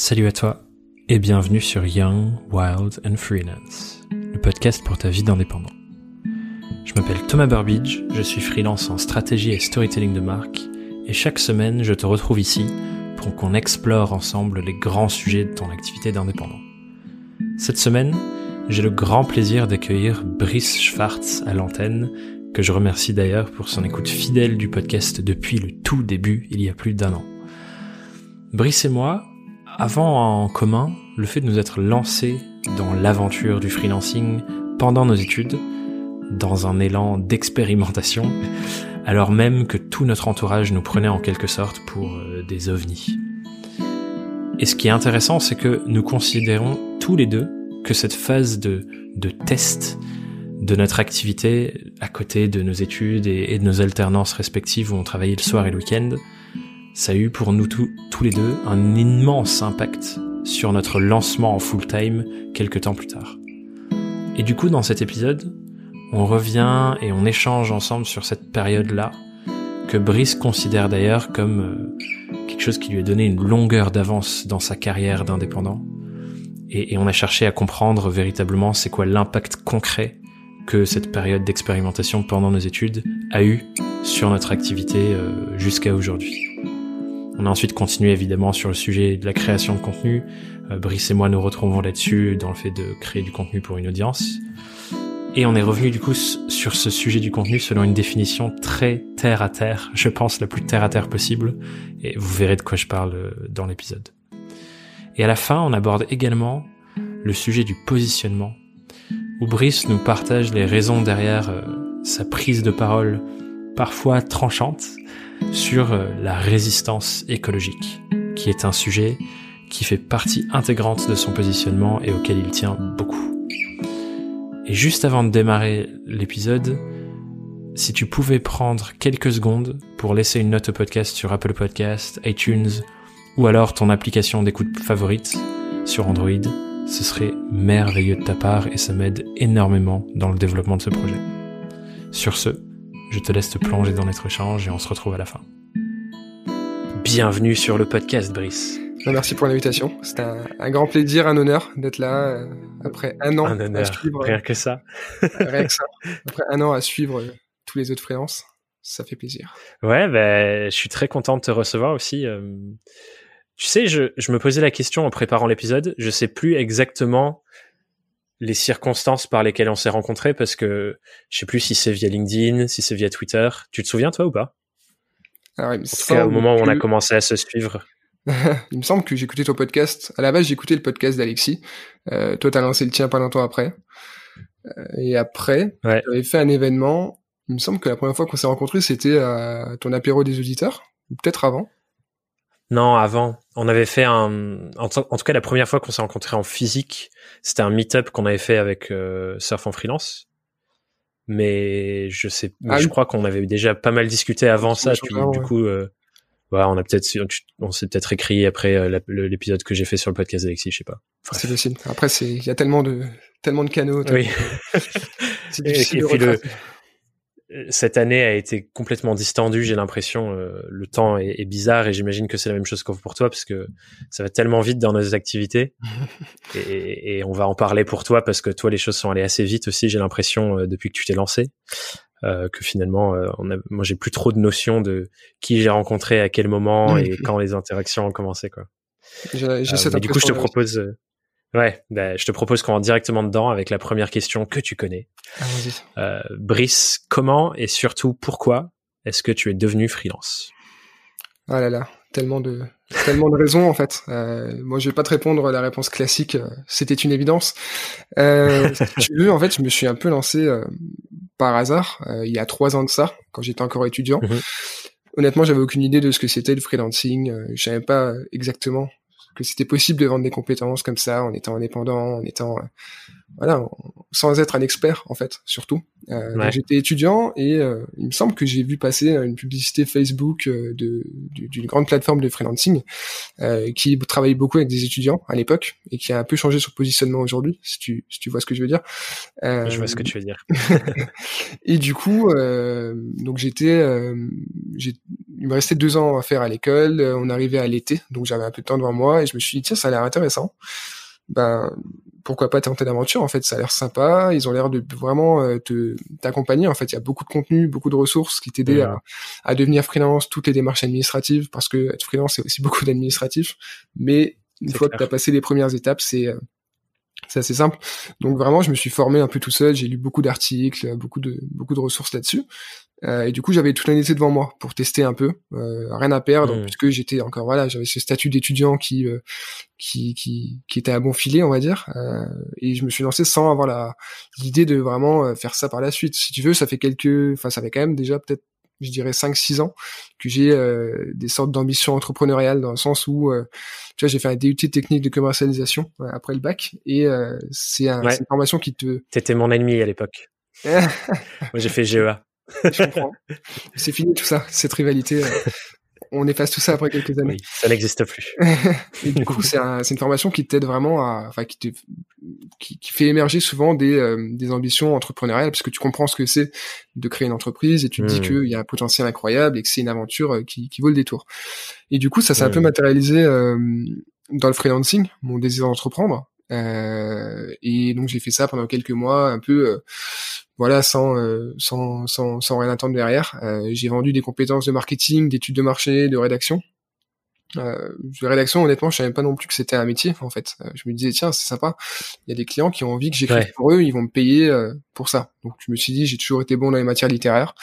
Salut à toi et bienvenue sur Young, Wild and Freelance, le podcast pour ta vie d'indépendant. Je m'appelle Thomas Burbidge, je suis freelance en stratégie et storytelling de marque et chaque semaine je te retrouve ici pour qu'on explore ensemble les grands sujets de ton activité d'indépendant. Cette semaine, j'ai le grand plaisir d'accueillir Brice Schwartz à l'antenne, que je remercie d'ailleurs pour son écoute fidèle du podcast depuis le tout début il y a plus d'un an. Brice et moi, avant en commun le fait de nous être lancés dans l'aventure du freelancing pendant nos études, dans un élan d'expérimentation, alors même que tout notre entourage nous prenait en quelque sorte pour euh, des ovnis. Et ce qui est intéressant, c'est que nous considérons tous les deux que cette phase de, de test de notre activité à côté de nos études et, et de nos alternances respectives où on travaillait le soir et le week-end, ça a eu pour nous tous les deux un immense impact sur notre lancement en full time quelques temps plus tard. Et du coup, dans cet épisode, on revient et on échange ensemble sur cette période-là, que Brice considère d'ailleurs comme euh, quelque chose qui lui a donné une longueur d'avance dans sa carrière d'indépendant. Et, et, on a cherché à comprendre véritablement c'est quoi l'impact concret que cette période d'expérimentation pendant nos études a eu sur notre activité euh, jusqu'à aujourd'hui. On a ensuite continué évidemment sur le sujet de la création de contenu. Euh, Brice et moi nous retrouvons là-dessus dans le fait de créer du contenu pour une audience. Et on est revenu du coup sur ce sujet du contenu selon une définition très terre à terre, je pense la plus terre à terre possible, et vous verrez de quoi je parle euh, dans l'épisode. Et à la fin, on aborde également le sujet du positionnement, où Brice nous partage les raisons derrière euh, sa prise de parole parfois tranchante, sur euh, la résistance écologique, qui est un sujet qui fait partie intégrante de son positionnement et auquel il tient beaucoup. Et juste avant de démarrer l'épisode, si tu pouvais prendre quelques secondes pour laisser une note au podcast sur Apple Podcast, iTunes ou alors ton application d'écoute favorite sur Android, ce serait merveilleux de ta part et ça m'aide énormément dans le développement de ce projet. Sur ce, je te laisse te plonger dans notre échange et on se retrouve à la fin. Bienvenue sur le podcast, Brice. Merci pour l'invitation. C'est un, un, grand plaisir, un honneur d'être là euh, après un an un honneur, à suivre. Rien que ça. rien que ça. Après un an à suivre euh, tous les autres freelances, ça fait plaisir. Ouais, ben, je suis très content de te recevoir aussi. Euh. Tu sais, je, je me posais la question en préparant l'épisode. Je sais plus exactement les circonstances par lesquelles on s'est rencontrés parce que je sais plus si c'est via LinkedIn, si c'est via Twitter. Tu te souviens toi ou pas? Alors, il me En tout cas, au moment où on a commencé à se suivre. il me semble que j'écoutais ton podcast. À la base, j'écoutais le podcast d'Alexis. Euh, toi, t'as lancé le tien pas longtemps après. Euh, et après, ouais. tu avais fait un événement. Il me semble que la première fois qu'on s'est rencontrés, c'était à ton apéro des auditeurs, ou peut-être avant. Non, avant. On avait fait un. En, en tout cas, la première fois qu'on s'est rencontrés en physique, c'était un meet-up qu'on avait fait avec euh, Surf en freelance. Mais je sais, mais Ah je oui. crois qu'on avait déjà pas mal discuté avant ça. crois, du ouais. coup, euh, ouais, on a peut-être, on s'est peut-être écrit après euh, l'épisode que j'ai fait sur le podcast d'Alexis, je sais pas. C'est possible. Après, c'est, il y a tellement de, tellement de canaux. Oui. C'est difficile et de puis le- retracer. Cette année a été complètement distendue, j'ai l'impression. euh, le temps est, est bizarre et j'imagine que c'est la même chose que pour toi parce que ça va tellement vite dans nos activités. et, et on va en parler pour toi parce que toi, les choses sont allées assez vite aussi, j'ai l'impression, euh, depuis que tu t'es lancé. euh, que finalement, euh, on a, moi, j'ai plus trop de notion de qui j'ai rencontré à quel moment et quand les interactions ont commencé, quoi. J'ai, j'ai cette mais du coup, je te propose, ouais, bah, je te propose qu'on rentre directement dedans avec la première question que tu connais. Ah. Euh, Brice, comment et surtout pourquoi est-ce que tu es devenu freelance? Ah là là, tellement de, tellement de raisons en fait. Euh, moi, je vais pas te répondre à la réponse classique. euh, C'était une évidence. Euh, si tu veux, en fait, je me suis un peu lancé euh, par hasard euh, il y a trois ans de ça, quand j'étais encore étudiant. Mhm. Honnêtement, j'avais aucune idée de ce que c'était le freelancing. Je savais pas exactement que c'était possible de vendre des compétences comme ça en étant indépendant, en étant euh, voilà, sans être un expert en fait, surtout. Euh, J'étais étudiant et euh, il me semble que j'ai vu passer une publicité Facebook euh, de d'une grande plateforme de freelancing euh, qui travaille beaucoup avec des étudiants à l'époque et qui a un peu changé son positionnement aujourd'hui, si tu si tu vois ce que je veux dire. je vois ce que tu veux dire. et du coup, donc j'étais, il me restait deux ans à faire à l'école. On arrivait à l'été, donc j'avais un peu de temps devant moi et je me suis dit tiens ça a l'air intéressant ben pourquoi pas tenter l'aventure en fait ça a l'air sympa ils ont l'air de vraiment euh, te t'accompagner en fait. Il y a beaucoup de contenu beaucoup de ressources qui t'aident à, à, devenir freelance toutes les démarches administratives parce que être freelance c'est aussi beaucoup d'administratif mais une fois que tu as passé les premières étapes c'est euh, c'est assez simple. Donc vraiment, je me suis formé un peu tout seul. J'ai lu beaucoup d'articles, beaucoup de beaucoup de ressources là-dessus. Euh, et du coup, j'avais toute été devant moi pour tester un peu, euh, rien à perdre, mmh. puisque j'étais encore voilà, j'avais ce statut d'étudiant qui, euh, qui qui qui était à bon filet, on va dire. Euh, et je me suis lancé sans avoir la l'idée de vraiment euh, faire ça par la suite. Si tu veux, ça fait quelques, enfin ça fait quand même déjà peut-être je dirais 5-6 ans que j'ai des sortes d'ambitions entrepreneuriales dans le sens où tu vois j'ai fait un DUT technique de commercialisation après le bac et c'est un, une formation qui te t'étais mon ennemi à l'époque moi j'ai fait GEA je comprends. c'est fini tout ça, cette rivalité. Euh, on efface tout ça après quelques années. Oui, ça n'existe plus. et du coup, c'est un, une formation qui t'aide vraiment à, enfin, qui, te, qui, qui, fait émerger souvent des, euh, des ambitions entrepreneuriales, parce que tu comprends ce que c'est de créer une entreprise et tu te dis hmm. qu'il y a un potentiel incroyable et que c'est une aventure euh, qui, qui vaut le détour. Et du coup, ça s'est un peu hmm. matérialisé dans le freelancing, mon désir d'entreprendre. et donc j'ai fait ça pendant quelques mois, un peu voilà, sans, euh, sans, sans, sans rien attendre derrière. Euh, j'ai vendu des compétences de marketing, d'études de marché, de rédaction. Euh, de rédaction, honnêtement, je savais pas non plus que c'était un métier. En fait, euh, je me disais tiens, c'est sympa. Il y a des clients qui ont envie que j'écrive pour eux, ils vont me payer euh, pour ça. Donc je me suis dit, j'ai toujours été bon dans les matières littéraires,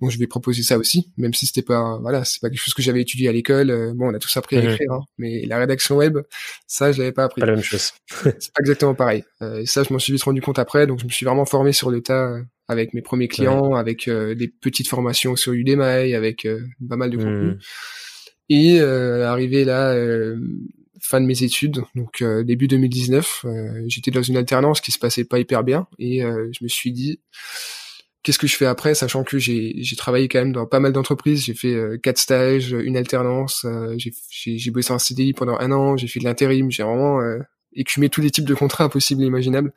donc je vais proposer ça aussi, même si c'était pas, voilà, c'est pas quelque chose que j'avais étudié à l'école. Euh, bon, on a tous appris à mhm. écrire, hein, mais la rédaction web, ça, je l'avais pas appris. Pas la même chose. c'est pas exactement pareil. et ça, je m'en suis vite rendu compte après, donc je me suis vraiment formé sur le tas avec mes premiers clients, avec des petites formations sur Udemy, avec pas mal de contenu. Et euh, arrivé là, euh, fin de mes études, donc euh, début 2019, euh, j'étais dans une alternance qui se passait pas hyper bien et je me suis dit qu'est-ce que je fais après, sachant que j'ai travaillé quand même dans pas mal d'entreprises, j'ai fait quatre stages, une alternance, j'ai bossé en CDI pendant un an, j'ai fait de l'intérim, j'ai vraiment écumé tous les types de contrats impossibles et imaginables.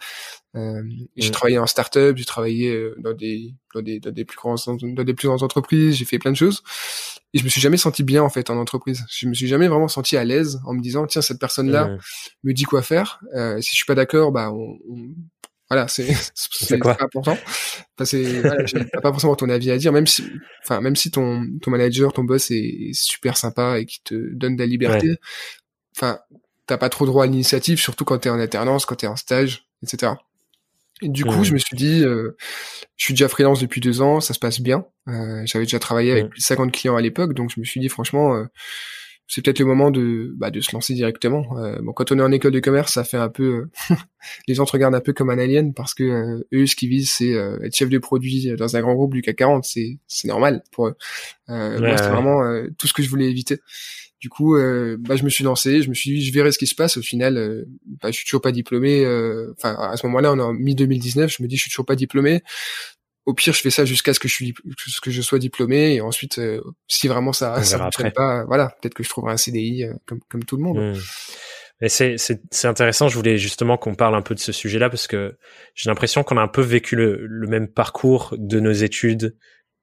Euh, j'ai mm. travaillé en start-up, j'ai travaillé euh, dans des, dans des, dans des plus grandes, dans des plus grandes entreprises, j'ai fait plein de choses. Et je me suis jamais senti bien, en fait, en entreprise. Je me suis jamais vraiment senti à l'aise en me disant, tiens, cette personne-là mm. me dit quoi faire. Euh, si je suis pas d'accord, bah, on, voilà, c'est c'est pas important. Enfin, c'est voilà, pas forcément ton avis à dire, même si, enfin, même si ton ton manager, ton boss est, super sympa et qui te donne de la liberté. Enfin, t'as pas trop droit à l'initiative, surtout quand t'es en alternance, quand t'es en stage, etc. Et du coup, je me suis dit, euh, je suis déjà freelance depuis deux ans, ça se passe bien. Euh, J'avais déjà travaillé avec plus de 50 clients à l'époque, donc je me suis dit, franchement, euh, c'est peut-être le moment de, bah, de se lancer directement. Euh, bon, quand on est en école de commerce, ça fait un peu, euh, les gens te regardent un peu comme un alien parce que eux, ce qu'ils visent, c'est être chef de produit dans un grand groupe du CAC 40. C'est, c'est normal pour eux. moi, c'est vraiment tout ce que je voulais éviter. Du coup, euh, bah, je me suis lancé, je me suis dit, je verrai ce qui se passe. Au final, euh, bah, je suis toujours pas diplômé. Euh, enfin, à ce moment-là, on est en mi 2019. Je me dis, je suis toujours pas diplômé. Au pire, je fais ça jusqu'à ce que je suis, que je sois diplômé. Et ensuite, si vraiment ça, ça fonctionne pas, voilà, peut-être que je trouverai un CDI comme comme tout le monde. Mmh. C'est c'est intéressant. Je voulais justement qu'on parle un peu de ce sujet-là parce que j'ai l'impression qu'on a un peu vécu le, le même parcours de nos études.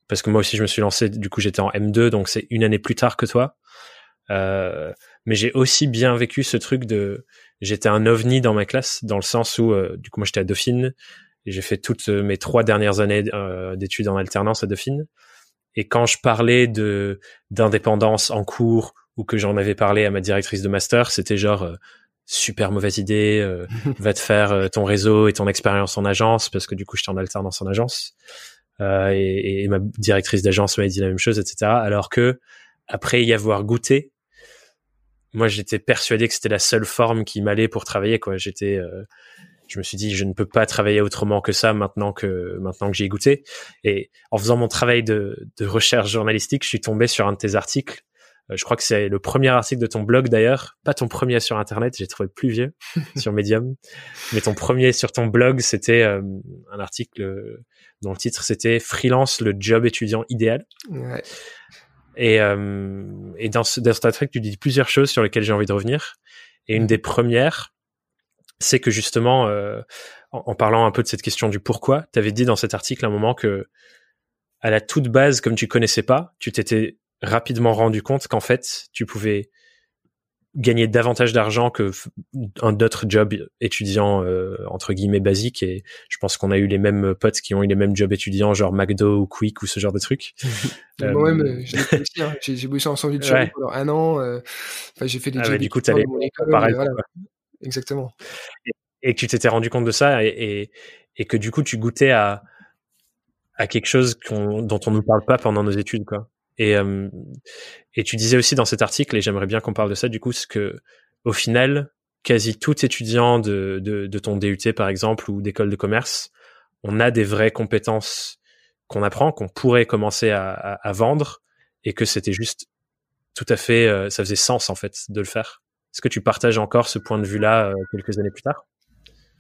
Parce que moi aussi, je me suis lancé. Du coup, j'étais en M2, donc c'est une année plus tard que toi. Euh, mais j'ai aussi bien vécu ce truc de j'étais un ovni dans ma classe dans le sens où euh, du coup moi j'étais à Dauphine. Et j'ai fait toutes mes trois dernières années euh, d'études en alternance à Dauphine. Et quand je parlais de d'indépendance en cours ou que j'en avais parlé à ma directrice de master c'était genre super mauvaise idée va te faire ton réseau et ton expérience en agence parce que du coup j'étais en alternance en agence. Et, et, ma directrice d'agence m'avait dit la même chose etc alors que après y avoir goûté moi j'étais persuadé que c'était la seule forme qui m'allait pour travailler quoi. J'étais euh, je me suis dit je ne peux pas travailler autrement que ça maintenant que maintenant que j'ai goûté. Et en faisant mon travail de, de recherche journalistique je suis tombé sur un de tes articles. Je crois que c'est le premier article de ton blog d'ailleurs, pas ton premier sur Internet, j'ai trouvé plus vieux sur Medium, mais ton premier sur ton blog, c'était un article dont le titre c'était Freelance, le job étudiant idéal. Ouais. Et, et dans, ce, dans cet article, tu dis plusieurs choses sur lesquelles j'ai envie de revenir. Et une des premières, c'est que justement, euh, en, parlant un peu de cette question du pourquoi, tu avais dit dans cet article à un moment que à la toute base, comme tu connaissais pas, tu t'étais rapidement rendu compte qu'en fait, tu pouvais gagner davantage d'argent que un autre job étudiant euh, entre guillemets basique et je pense qu'on a eu les mêmes potes qui ont eu les mêmes jobs étudiants genre McDo ou Quick ou ce genre de trucs. Moi-même euh, j'ai hein. j'ai bossé en sandwich ouais. pendant un an enfin j'ai fait des ah jobs du coup t'allais pareil exactement. Et, que tu t'étais rendu compte de ça et, et, que du coup tu goûtais à, à quelque chose dont on ne parle pas pendant nos études, quoi. Et, euh, et tu disais aussi dans cet article, et j'aimerais bien qu'on parle de ça, du coup, ce que au final, quasi tout étudiant de, de, de ton DUT, par exemple, ou d'école de commerce, on a des vraies compétences qu'on apprend, qu'on pourrait commencer à, à, vendre, et que c'était juste tout à fait, euh, ça faisait sens en fait de le faire. Est-ce que tu partages encore ce point de vue-là euh, quelques années plus tard?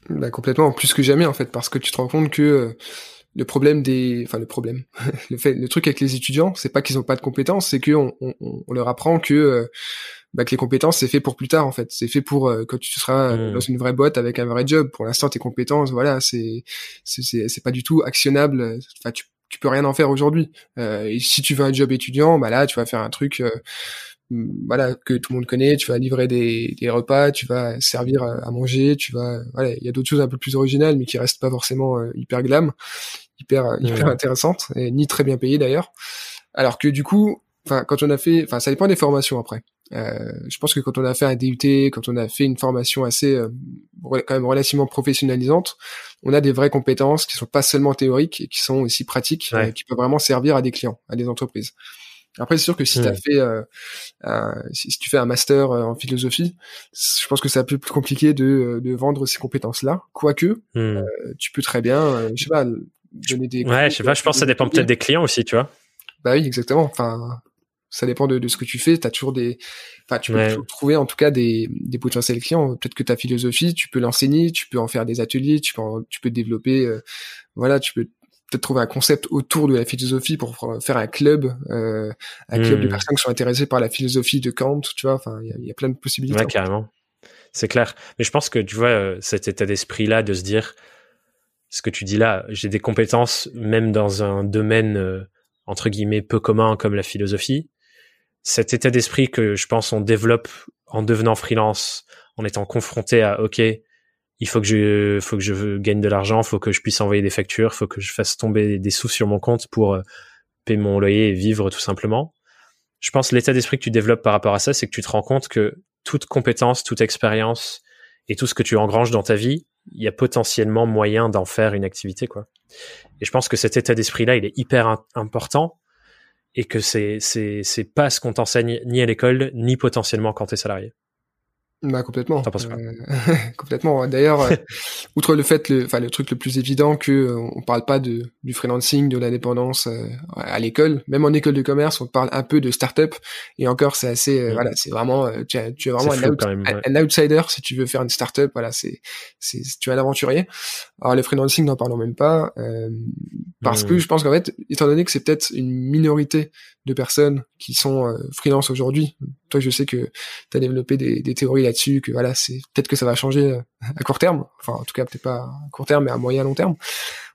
Bah, Complètement, plus que jamais en fait, parce que tu te rends compte que euh, le problème des, enfin le problème, le fait, le truc avec les étudiants, c'est pas qu'ils ont pas de compétences, c'est qu'on on, on, leur apprend que euh, bah, que les compétences c'est fait pour plus tard en fait, c'est fait pour quand tu seras mmh. dans une vraie boîte avec un vrai job. Pour l'instant, tes compétences, voilà, c'est c'est c'est pas du tout actionnable. Enfin, tu tu peux rien en faire aujourd'hui. et si tu veux un job étudiant, bah là, tu vas faire un truc voilà que tout le monde connaît tu vas livrer des, des repas tu vas servir à, manger tu vas voilà il y a d'autres choses un peu plus originales mais qui restent pas forcément euh, hyper glam hyper hyper intéressantes et ni très bien payées d'ailleurs. Alors que du coup enfin quand on a fait enfin ça dépend des formations après. Euh, je pense que quand on a fait un DUT quand on a fait une formation assez euh, quand même relativement professionnalisante on a des vraies compétences qui sont pas seulement théoriques et qui sont aussi pratiques et qui peuvent vraiment servir à des clients à des entreprises. Après, c'est sûr que si tu as fait, euh, si, tu fais un master euh, en philosophie, je pense que c'est un peu plus compliqué de, euh, de vendre ces compétences-là. Quoique, hmm. euh, tu peux très bien, je sais pas, donner des. Ouais, je sais pas. Je pense que ça dépend peut-être des clients aussi, tu vois. Bah oui, exactement. Enfin, ça dépend de, de ce que tu fais. T'as toujours des, enfin, tu peux toujours trouver en tout cas des, des potentiels clients. Peut-être que ta philosophie, tu peux l'enseigner, tu peux en faire des ateliers, tu peux, tu peux développer. voilà, tu peux peut-être trouver un concept autour de la philosophie pour faire un club, euh, un club de hmm. personnes qui sont intéressées par la philosophie de Kant, tu vois. Enfin, il y, a plein de possibilités. Ouais, carrément. C'est clair. Mais je pense que tu vois euh, cet état d'esprit-là de se dire, ce que tu dis là, j'ai des compétences même dans un domaine euh, entre guillemets peu commun comme la philosophie. Cet état d'esprit que je pense on développe en devenant freelance, en étant confronté à OK, il faut que je faut que je gagne de l'argent, faut que je puisse envoyer des factures, faut que je fasse tomber des sous sur mon compte pour euh, payer mon loyer et vivre tout simplement. Je pense l'état d'esprit que tu développes par rapport à ça, c'est que tu te rends compte que toute compétence, toute expérience et tout ce que tu engranges dans ta vie, il y a potentiellement moyen d'en faire une activité quoi. Et je pense que cet état d'esprit là, il est hyper important et que c'est c'est c'est pas ce qu'on t'enseigne ni à l'école ni potentiellement quand tu es salarié. Bah complètement. Euh, complètement. D'ailleurs, euh, outre le fait, le, enfin le truc le plus évident que euh, on parle pas de du freelancing, de l'indépendance à l'école, même en école de commerce, on parle un peu de start-up. Et encore, c'est assez, mm. voilà, c'est vraiment, tu, es vraiment un, outsider si tu veux faire une start-up. Voilà, c'est, c'est, tu es un aventurier. Alors le freelancing, n'en parlons même pas, parce que mm. je pense qu'en fait, étant donné que c'est peut-être une minorité de personnes qui sont freelance aujourd'hui, toi, je sais que tu as développé des, des théories là-dessus, que voilà, c'est peut-être que ça va changer euh, à court terme. Enfin, en tout cas, peut-être pas à court terme, mais à moyen long terme.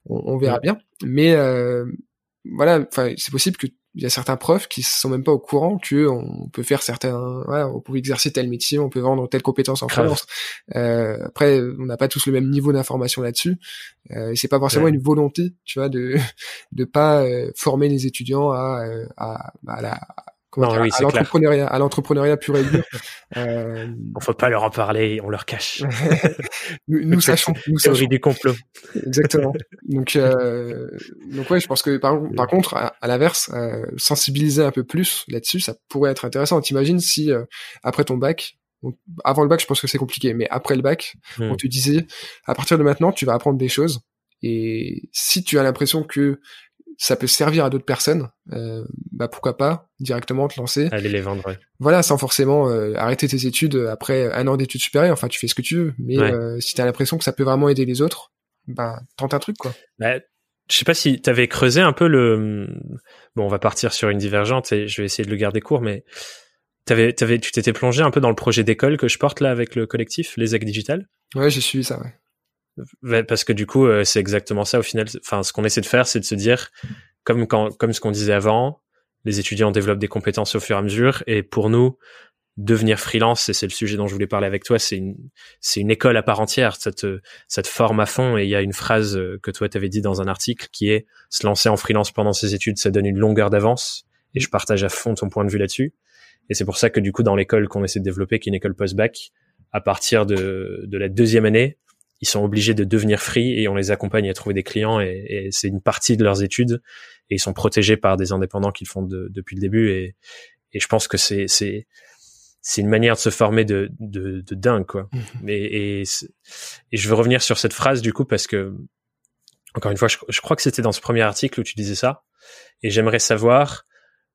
On, verra bien. Mais euh, voilà, enfin, c'est possible que il y a certains profs qui sont même pas au courant que on peut faire certains, voilà, on peut exercer tel métier, on peut vendre telle compétence en France. Euh, après, on n'a pas tous le même niveau d'information là-dessus. Euh, c'est pas forcément une volonté, tu vois, de de pas former les étudiants à à, à la à l'entrepreneuriat, à l'entrepreneuriat pur et dur. Euh... On faut pas leur en parler, on leur cache. nous, nous sachons, nous théorie du complot. Exactement. Donc, euh... donc ouais, je pense que par, par contre, à, l'inverse, euh, sensibiliser un peu plus là-dessus, ça pourrait être intéressant. T'imagines si euh, après ton bac, avant le bac, je pense que c'est compliqué, mais après le bac, on hmm. te disait, à partir de maintenant, tu vas apprendre des choses. Et si tu as l'impression que ça peut servir à d'autres personnes, euh, bah pourquoi pas directement te lancer. Aller les vendre. Voilà, sans forcément euh, arrêter tes études après un an d'études supérieures. Enfin, tu fais ce que tu veux, mais euh, si t'as l'impression que ça peut vraiment aider les autres, bah tente un truc quoi. Bah, je sais pas si t'avais creusé un peu le. Bon, on va partir sur une divergente et je vais essayer de le garder court, mais t'avais, t'avais, tu t'étais plongé un peu dans le projet d'école que je porte là avec le collectif, les Ac Digital. Ouais, j'ai suivi ça. Ouais parce que du coup, euh, c'est exactement ça au final. Enfin, ce qu'on essaie de faire, c'est de se dire, comme quand, comme ce qu'on disait avant, les étudiants développent des compétences au fur et à mesure, et pour nous, devenir freelance, et c'est le sujet dont je voulais parler avec toi, c'est une, c'est une école à part entière. Ça te, ça te forme à fond. Et il y a une phrase euh, que toi t'avais dit dans un article qui est se lancer en freelance pendant ses études, ça donne une longueur d'avance. Et je partage à fond ton point de vue là-dessus. Et c'est pour ça que du coup, dans l'école qu'on essaie de développer, qui est une école post-bac, à partir de, de la deuxième année, ils sont obligés de devenir free et on les accompagne à trouver des clients et, et c'est une partie de leurs études et ils sont protégés par des indépendants qu'ils font depuis le début et, et je pense que c'est c'est c'est une manière de se former de de, de dingue quoi. Mmh. Et, et, et je veux revenir sur cette phrase du coup parce que encore une fois je, je crois que c'était dans ce premier article où tu disais ça et j'aimerais savoir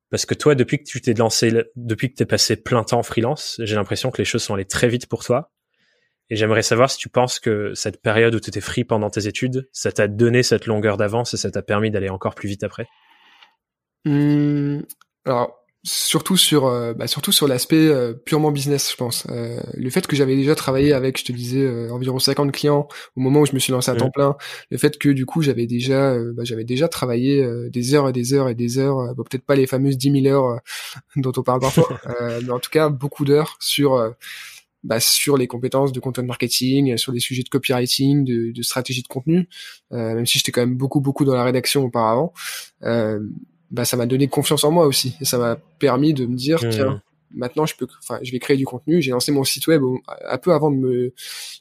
parce que toi depuis que tu t'es lancé depuis que t'es passé plein temps freelance j'ai l'impression que les choses sont allées très vite pour toi et j'aimerais savoir si tu penses que cette période où tu étais free pendant tes études, ça t'a donné cette longueur d'avance et ça t'a permis d'aller encore plus vite après? Mmh, Alors, surtout sur, euh, bah, surtout sur l'aspect euh, purement business, je pense. Euh, le fait que j'avais déjà travaillé avec, je te disais, environ 50 clients au moment où je me suis lancé à temps mmh. plein, le fait que du coup j'avais déjà, bah, j'avais déjà travaillé des heures et des heures et des heures, peut-être pas les fameuses 10 000 heures dont on parle parfois, mais en tout cas beaucoup d'heures sur bah, sur les compétences de content marketing, sur des sujets de copywriting, de, de stratégie de contenu, euh, même si j'étais quand même beaucoup beaucoup dans la rédaction auparavant, euh, bah, ça m'a donné confiance en moi aussi et ça m'a permis de me dire mmh. tiens maintenant je peux enfin je vais créer du contenu j'ai lancé mon site web un peu avant de me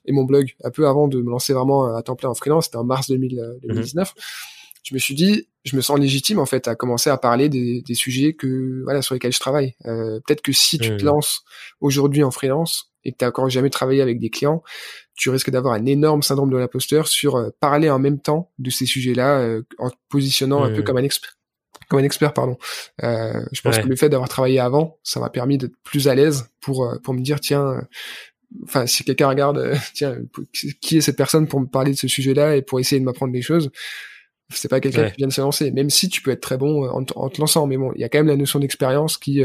et mon blog un peu avant de me lancer vraiment à temps plein en freelance c'était en mars 2000, 2019 mmh. Je me suis dit je me sens légitime en fait à commencer à parler des, des sujets que voilà sur lesquels je travaille. Euh, peut-être que si tu te lances aujourd'hui en freelance et que tu encore jamais travaillé avec des clients, tu risques d'avoir un énorme syndrome de l'imposteur sur euh, parler en même temps de ces sujets-là euh, en te positionnant un peu comme un expert comme un expert pardon. Euh, je pense que le fait d'avoir travaillé avant ça m'a permis d'être plus à l'aise pour euh, pour me dire tiens enfin si quelqu'un regarde tiens qui est cette personne pour me parler de ce sujet-là et pour essayer de m'apprendre des choses c'est pas quelqu'un qui vient de se lancer même si tu peux être très bon en, en te lançant mais bon il y a quand même la notion d'expérience qui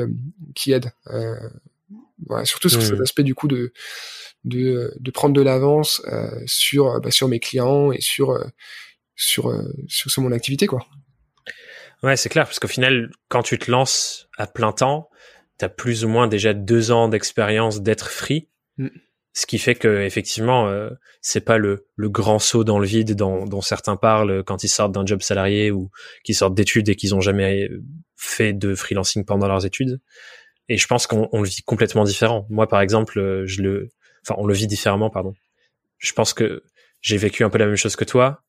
qui aide voilà, surtout sur cet aspect du coup de de, de prendre de l'avance euh, sur bah, sur mes clients et sur euh, sur, euh, sur sur mon activité quoi. Ouais, c'est clair parce qu'au final, quand tu te lances à plein temps, tu as plus ou moins déjà deux ans d'expérience d'être free. Mmh. Ce qui fait que effectivement, euh, c'est pas le, le grand saut dans le vide dont, dont certains parlent quand ils sortent d'un job salarié ou qui sortent d'études et qu'ils ont jamais fait de freelancing pendant leurs études. Et je pense qu'on le vit complètement différent. Moi, par exemple, euh, je le, enfin, on le vit différemment, pardon. Je pense que j'ai vécu un peu la même chose que toi.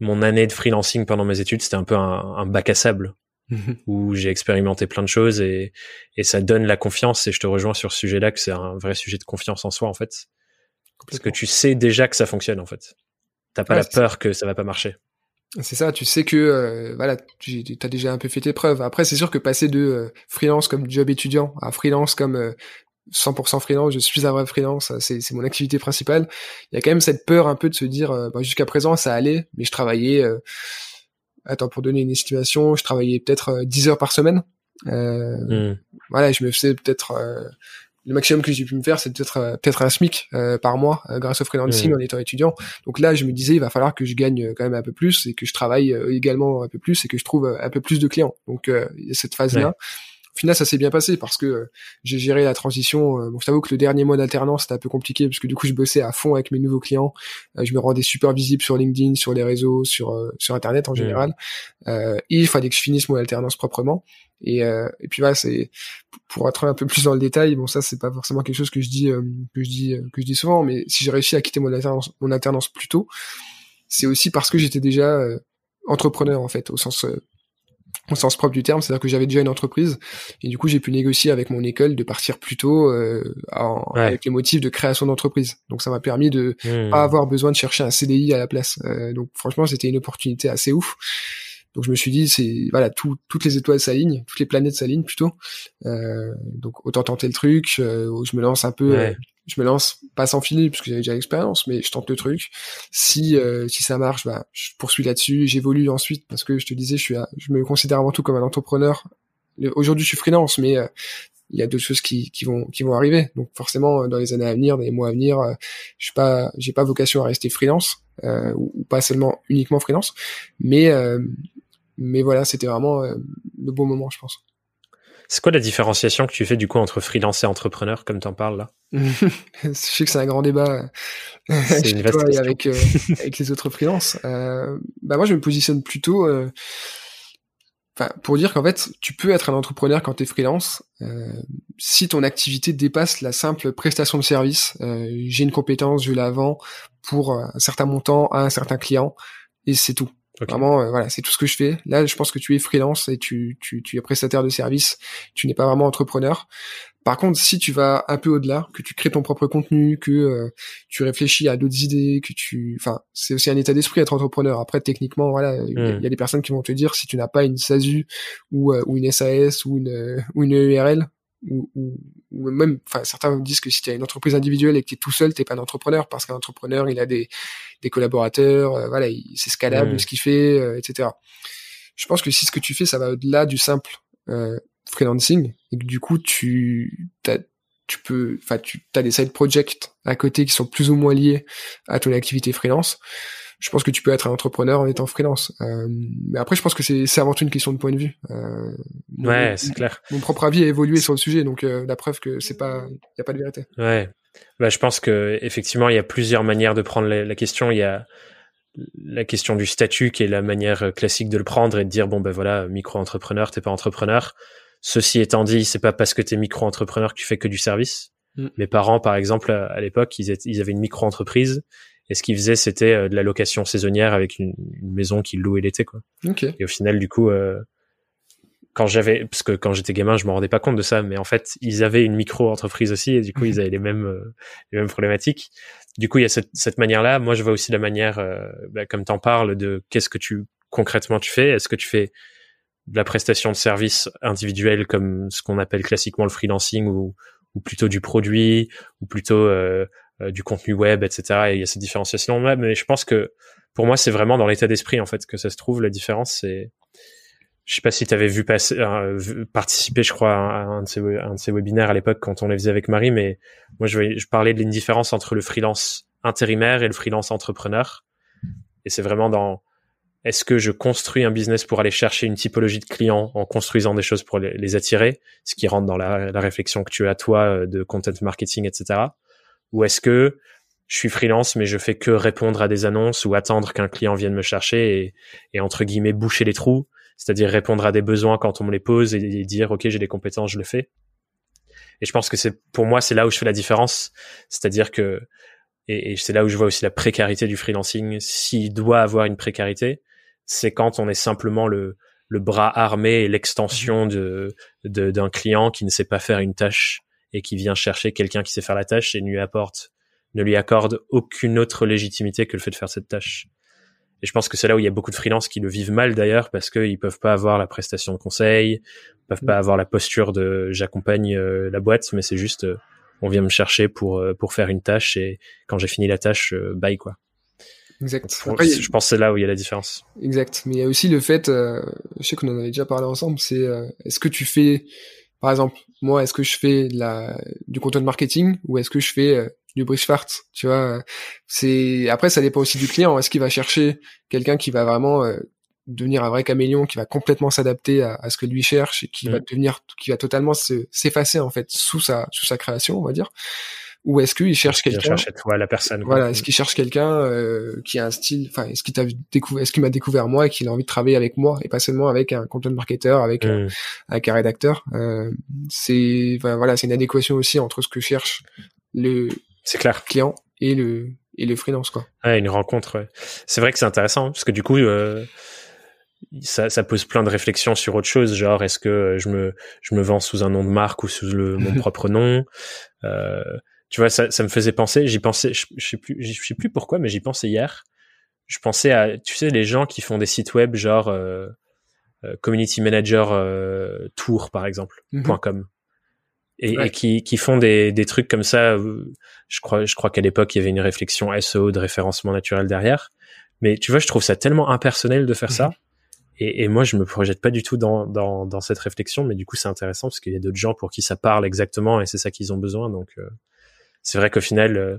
Mon année de freelancing pendant mes études, c'était un peu un, un, bac à sable où j'ai expérimenté plein de choses et, et ça donne la confiance. Et je te rejoins sur ce sujet-là que c'est un vrai sujet de confiance en soi, en fait. Parce que tu sais déjà que ça fonctionne, en fait. T'as pas la peur que ça va pas marcher. C'est ça, tu sais que euh, voilà, tu as déjà un peu fait tes preuves. Après, c'est sûr que passer de euh, freelance comme job étudiant à freelance comme 100% euh, freelance, je suis un vrai freelance, c'est mon activité principale. Il y a quand même cette peur un peu de se dire, bah, jusqu'à présent ça allait, mais je travaillais, attends pour donner une estimation, je travaillais peut-être 10 heures par semaine. Mmh. Voilà, je me faisais peut-être le maximum que j'ai pu me faire, c'est peut-être euh, peut-être un SMIC euh, par mois euh, grâce au freelancing mmh. en étant étudiant. Donc là, je me disais, il va falloir que je gagne quand même un peu plus et que je travaille également un peu plus et que je trouve un peu plus de clients. Donc il y a cette phase-là. Au final, ça s'est bien passé parce que j'ai géré la transition. bon, je t'avoue que le dernier mois d'alternance, c'était un peu compliqué parce que du coup, je bossais à fond avec mes nouveaux clients. je me rendais super visible sur LinkedIn, sur les réseaux, sur sur Internet en mmh. général. et il fallait que je finisse mon alternance proprement. Et, euh, et puis voilà, c'est pour rentrer un peu plus dans le détail. Bon, ça c'est pas forcément quelque chose que je dis euh, que je dis euh, que je dis souvent, mais si j'ai réussi à quitter mon alternance, mon alternance plus tôt, c'est aussi parce que j'étais déjà euh, entrepreneur en fait, au sens au sens propre du terme, c'est-à-dire que j'avais déjà une entreprise et du coup j'ai pu négocier avec mon école de partir plus tôt avec les motifs de création d'entreprise. Donc ça m'a permis de mmh. pas avoir besoin de chercher un CDI à la place. donc franchement c'était une opportunité assez ouf. Donc je me suis dit, c'est voilà, tout, toutes les étoiles s'alignent, toutes les planètes s'alignent plutôt. Euh, donc autant tenter le truc. Euh, je me lance un peu. Euh, je me lance pas sans filer puisque j'avais déjà l'expérience, mais je tente le truc. Si si ça marche, bah, je poursuis là-dessus. J'évolue ensuite parce que je te disais, je suis, je me considère avant tout comme un entrepreneur. Aujourd'hui, je suis freelance, mais il y a d'autres choses qui, qui vont qui vont arriver. Donc forcément, dans les années à venir, dans les mois à venir, je suis pas, j'ai pas vocation à rester freelance euh, ou, pas seulement uniquement freelance, mais euh, mais voilà, c'était vraiment euh, le bon moment, je pense. C'est quoi la différenciation que tu fais du coup entre freelance et entrepreneur, comme tu en parles là Je sais que c'est un grand débat avec, avec les autres freelances. Euh, bah moi, je me positionne plutôt Enfin, pour dire qu'en fait, tu peux être un entrepreneur quand tu es freelance euh, si ton activité dépasse la simple prestation de service. Euh, j'ai une compétence, je la vends pour un certain montant à un certain client et c'est tout. Vraiment, euh, voilà, c'est tout ce que je fais. Là, je pense que tu es freelance et tu, tu, tu es prestataire de service. Tu n'es pas vraiment entrepreneur. Par contre, si tu vas un peu au-delà, que tu crées ton propre contenu, que euh, tu réfléchis à d'autres idées, que tu, enfin, c'est aussi un état d'esprit être entrepreneur. Après, techniquement, voilà, il y, a hmm. des personnes qui vont te dire si tu n'as pas une SASU ou, euh, ou une SAS ou une ou une EURL, ou, ou, même, enfin, certains me disent que si tu as une entreprise individuelle et que tu es tout seul, t'es pas un entrepreneur parce qu'un entrepreneur, il a des, des collaborateurs, euh, voilà, c'est scalable ce qu'il fait, euh, etc. Je pense que si ce que tu fais, ça va au-delà du simple euh, freelancing et que du coup, tu, tu peux, enfin, tu as des side projects à côté qui sont plus ou moins liés à ton activité freelance je pense que tu peux être un entrepreneur en étant freelance. Euh, mais après, je pense que c'est avant tout une question de point de vue. Euh, ouais, c'est clair. Mon propre avis a évolué sur le sujet, donc euh, la preuve que c'est pas, y a pas de vérité. Ouais. Bah, je pense que effectivement, il y a plusieurs manières de prendre la, question. Il y a la question du statut qui est la manière classique de le prendre et de dire bon ben voilà, micro-entrepreneur, t'es pas entrepreneur. Ceci étant dit, c'est pas parce que t'es micro-entrepreneur que tu fais que du service. Mm. Mes parents, par exemple, à l'époque, ils, ils avaient une micro-entreprise et ce qu'ils faisaient, c'était euh, de la location saisonnière avec une, maison qu'ils louaient l'été, quoi. Et au final, du coup, euh, quand j'avais, parce que quand j'étais gamin, je me rendais pas compte de ça, mais en fait, ils avaient une micro-entreprise aussi, et du coup, ils avaient les mêmes, euh, les mêmes problématiques. Du coup, il y a cette, cette manière-là. Moi, je vois aussi la manière, euh, bah, comme t'en parles, de qu'est-ce que tu concrètement tu fais. Est-ce que tu fais de la prestation de service individuelle comme ce qu'on appelle classiquement le freelancing ou, ou plutôt du produit ou plutôt euh, du contenu web, etc. Et il y a cette différenciation là, mais je pense que pour moi, c'est vraiment dans l'état d'esprit en fait que ça se trouve. La différence, c'est, je sais pas si tu avais vu passer, euh, participer, je crois, à un de, ces, webinaires à l'époque quand on les faisait avec Marie, mais moi, je, je parlais de différence entre le freelance intérimaire et le freelance entrepreneur. Et c'est vraiment dans est-ce que je construis un business pour aller chercher une typologie de clients en construisant des choses pour les, attirer, ce qui rentre dans la, la, réflexion que tu as toi euh, de content marketing, etc. Ou est-ce que je suis freelance, mais je fais que répondre à des annonces ou attendre qu'un client vienne me chercher et, et entre guillemets boucher les trous, c'est-à-dire répondre à des besoins quand on me les pose et, dire ok j'ai des compétences, je le fais. Et je pense que c'est pour moi c'est là où je fais la différence, c'est-à-dire que et, et c'est là où je vois aussi la précarité du freelancing. S'il doit avoir une précarité, c'est quand on est simplement le, le bras armé et l'extension de d'un client qui ne sait pas faire une tâche et qui vient chercher quelqu'un qui sait faire la tâche et ne lui apporte, ne lui accorde aucune autre légitimité que le fait de faire cette tâche. Et je pense que c'est là où il y a beaucoup de freelances qui le vivent mal d'ailleurs parce qu'ils peuvent pas avoir la prestation de conseil, peuvent pas mm. avoir la posture de j'accompagne euh, la boîte, mais c'est juste euh, on vient me chercher pour euh, pour faire une tâche et quand j'ai fini la tâche, bye quoi. Exact. je pense que c'est là où il y a la différence. Exact. Mais il y a aussi le fait, je sais qu'on en avait déjà parlé ensemble, c'est est-ce que tu fais par exemple, moi, est-ce que je fais de la, du content marketing ou est-ce que je fais euh, du fart Tu vois, c'est après ça dépend aussi du client. Est-ce qu'il va chercher quelqu'un qui va vraiment euh, devenir un vrai caméléon, qui va complètement s'adapter à, à, ce que lui cherche et qui va mm. devenir, qui va totalement s'effacer en fait sous sa sous sa création, on va dire ou est-ce qu'il cherche quelqu'un la personne voilà est-ce qu'il cherche quelqu'un euh, qui a un style enfin est-ce qu'il t'a découvert est-ce qu'il m'a découvert moi et qu'il a envie de travailler avec moi et pas seulement avec un content marketer avec un, hmm. avec un rédacteur euh, c'est voilà c'est une adéquation aussi entre ce que cherche le clair client et le et le freelance quoi ouais, une rencontre ouais. c'est vrai que c'est intéressant parce que du coup euh, ça, ça, pose plein de réflexions sur autre chose, genre est-ce que je me je me vends sous un nom de marque ou sous le, mon propre nom euh, tu vois, ça, ça me faisait penser, j'y pensais, je, je, sais plus, je sais plus pourquoi, mais j'y pensais hier. Je pensais à, tu sais, les gens qui font des sites web, genre, euh, community manager tour par exemple Mhm. .com et, Ouais. et qui, qui font des, des trucs comme ça. euh, Je crois, je crois qu'à l'époque, il y avait une réflexion SEO de référencement naturel derrière. Mais tu vois, je trouve ça tellement impersonnel de faire ça. Et, et moi, je me projette pas du tout dans, dans, dans cette réflexion. Mais du coup, c'est intéressant parce qu'il y a d'autres gens pour qui ça parle exactement et c'est ça qu'ils ont besoin. Donc, euh, c'est vrai qu'au final, euh,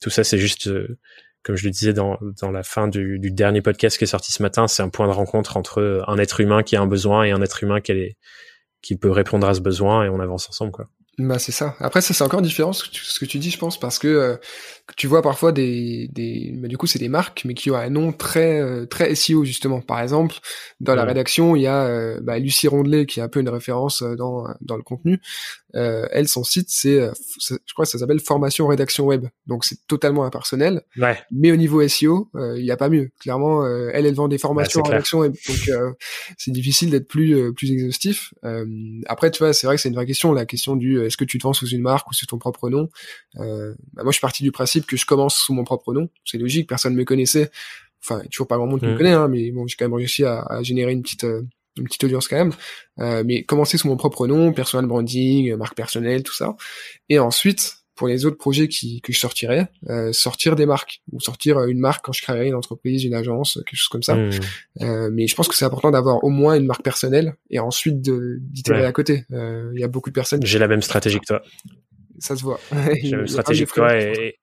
tout ça, c'est juste, euh, comme je le disais dans, la fin du, dernier podcast qui est sorti ce matin, c'est un point de rencontre entre un être humain qui a un besoin et un être humain qui, qui peut répondre à ce besoin et on avance ensemble, quoi. Bah c'est ça. Après ça c'est encore différent ce que tu, ce que tu dis je pense parce que euh, tu vois parfois des des bah, du coup c'est des marques mais qui ont un nom très euh, très SEO justement. Par exemple dans la rédaction il y a euh, bah, Lucie Rondelet qui est un peu une référence euh, dans dans le contenu. Euh, elle son site c'est euh, c'est- je crois que ça s'appelle formation rédaction web donc c'est totalement impersonnel. Ouais. Mais au niveau SEO euh, il y a pas mieux. Clairement euh, elle elle vend des formations Bah, en clair. rédaction web donc euh, c'est difficile d'être plus euh, plus exhaustif. Euh, après, tu vois, c'est vrai que c'est une vraie question, la question du euh, est-ce que tu te vends sous une marque ou sous ton propre nom? Euh, bah, moi, je suis parti du principe que je commence sous mon propre nom. C'est logique, personne me connaissait. Enfin, toujours pas grand monde qui me Mm. connaît, hein, mais bon, j'ai quand même réussi à, à générer une petite euh, une petite audience quand même. Euh, mais commencer sous mon propre nom, personal branding, marque personnelle, tout ça. Et ensuite, pour les autres projets qui, que je sortirais, euh, sortir des marques ou sortir euh, une marque quand je créerais une entreprise, une agence, quelque chose comme ça. Hmm. Euh, mais je pense que c'est important d'avoir au moins une marque personnelle et ensuite d'itérer Ouais. à côté. Euh, Il y a beaucoup de personnes, J'ai la même stratégie que toi. ça se voit. J'ai la même stratégie que toi. Et,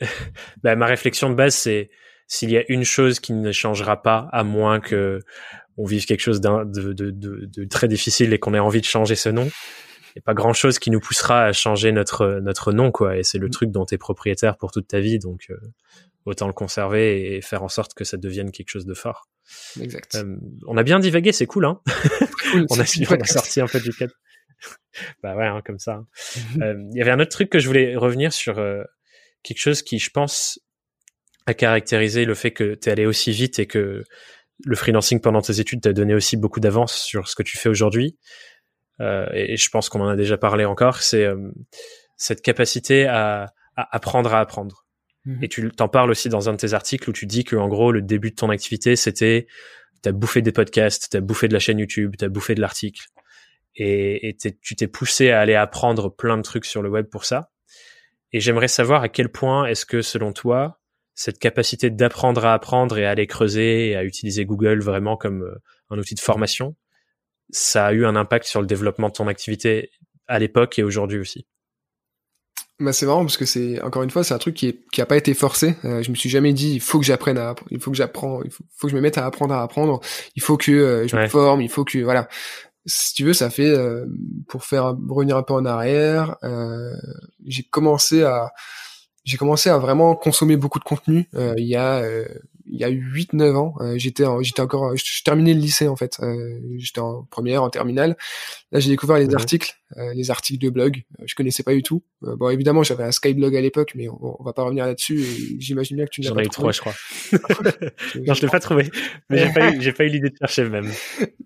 bah, ma réflexion de base, c'est s'il y a une chose qui ne changera pas, à moins que on vive quelque chose de, de, de, de très difficile et qu'on ait envie de changer ce nom, n'y a pas grand chose qui nous poussera à changer notre notre nom, quoi. Et c'est le Mm. truc dont tu es propriétaire pour toute ta vie, donc euh, autant le conserver et faire en sorte que ça devienne quelque chose de fort. Exact. Euh, on a bien divagué, c'est cool, hein Cool, on a, on a sorti un peu du cadre. bah ouais, hein, comme ça. hein. Euh, Il y avait un autre truc que je voulais revenir sur euh, quelque chose qui, je pense, a caractérisé le fait que tu es allé aussi vite et que le freelancing pendant tes études t'a donné aussi beaucoup d'avance sur ce que tu fais aujourd'hui. Euh, et je pense qu'on en a déjà parlé encore. C'est euh, cette capacité à, à apprendre à apprendre. Mhm. Et tu t'en parles aussi dans un de tes articles où tu dis que en gros le début de ton activité c'était t'as bouffé des podcasts, t'as bouffé de la chaîne YouTube, t'as bouffé de l'article et, et tu t'es poussé à aller apprendre plein de trucs sur le web pour ça. Et j'aimerais savoir à quel point est-ce que selon toi cette capacité d'apprendre à apprendre et à aller creuser et à utiliser Google vraiment comme euh, un outil de formation, ça a eu un impact sur le développement de ton activité à l'époque et aujourd'hui aussi. Bah c'est marrant parce que c'est encore une fois c'est un truc qui est, qui a pas été forcé. Euh, je me suis jamais dit il faut que j'apprenne à il faut que j'apprends il faut, faut que je me mette à apprendre à apprendre il faut que euh, je me forme il faut que voilà si tu veux ça fait euh, pour faire revenir un peu en arrière euh, j'ai commencé à j'ai commencé à vraiment consommer beaucoup de contenu euh, il y a euh, il y a 8 9 ans Euh, j'étais j'étais encore je, je terminais le lycée en fait. Euh, j'étais en première en terminale. Là j'ai découvert les articles euh, les articles de blog. Je connaissais pas du tout. Bon évidemment j'avais un Skyblog à l'époque mais on, on va pas revenir là-dessus j'imagine bien que tu n'as J'en pas ai eu trois, je crois. non, je l'ai pas trouvé, mais j'ai pas eu, j'ai pas eu l'idée de chercher même.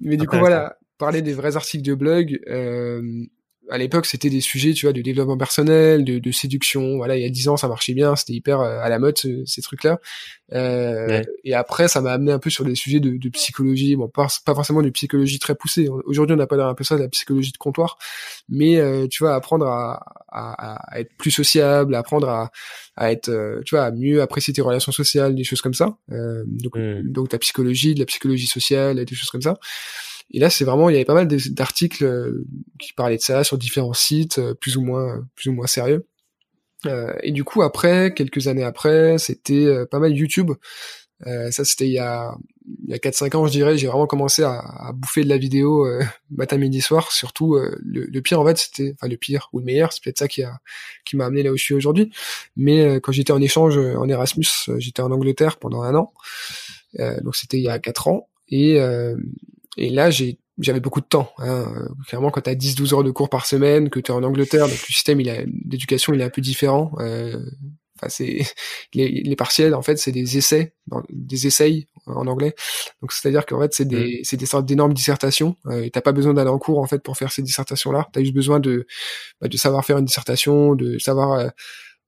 Mais du coup, voilà, parler des vrais articles de blog, euh, à l'époque, c'était des sujets, tu vois, de développement personnel, de, de séduction. Voilà, il y a dix ans, ça marchait bien, c'était hyper euh, à la mode, ce- ces trucs-là. Euh, Ouais. Et après, ça m'a amené un peu sur des sujets de, de psychologie. Bon, pas, pas forcément de psychologie très poussée. Aujourd'hui, on appelle un peu ça de la psychologie de comptoir. Mais, euh, tu vois, apprendre à, à, à être plus sociable, apprendre à, à être, euh, tu vois, à mieux apprécier tes relations sociales, des choses comme ça. Euh, donc, Mm. donc ta psychologie, de la psychologie sociale, des choses comme ça. Et là, c'est vraiment, il y avait pas mal d'articles euh, qui parlaient de ça sur différents sites, euh, plus ou moins, plus ou moins sérieux. Euh, et du coup, après, quelques années après, c'était euh, pas mal YouTube. Euh, ça, c'était il y a, il y a 4-5 ans, je dirais. J'ai vraiment commencé à, à bouffer de la vidéo euh, matin, midi, soir. Surtout, euh, le, le pire, en fait, c'était, enfin, le pire ou le meilleur, c'est peut-être ça qui a, qui m'a amené là où je suis aujourd'hui. Mais euh, quand j'étais en échange euh, en Erasmus, euh, j'étais en Angleterre pendant un an. Euh, donc c'était il y a 4 ans. Et, euh, et là, j'ai j'avais beaucoup de temps. Hein. Euh, Clairement, quand tu as 10-12 heures de cours par semaine, que tu es en Angleterre, donc le système il a d'éducation il est un peu différent. Euh, Enfin, c'est les, les partiels en fait, c'est des essais, des essais en anglais. Donc c'est-à-dire qu'en fait c'est des c'est des sortes d'énormes dissertations. Euh, et t'as pas besoin d'aller en cours en fait pour faire ces dissertations-là. T'as juste besoin de bah, de savoir faire une dissertation, de savoir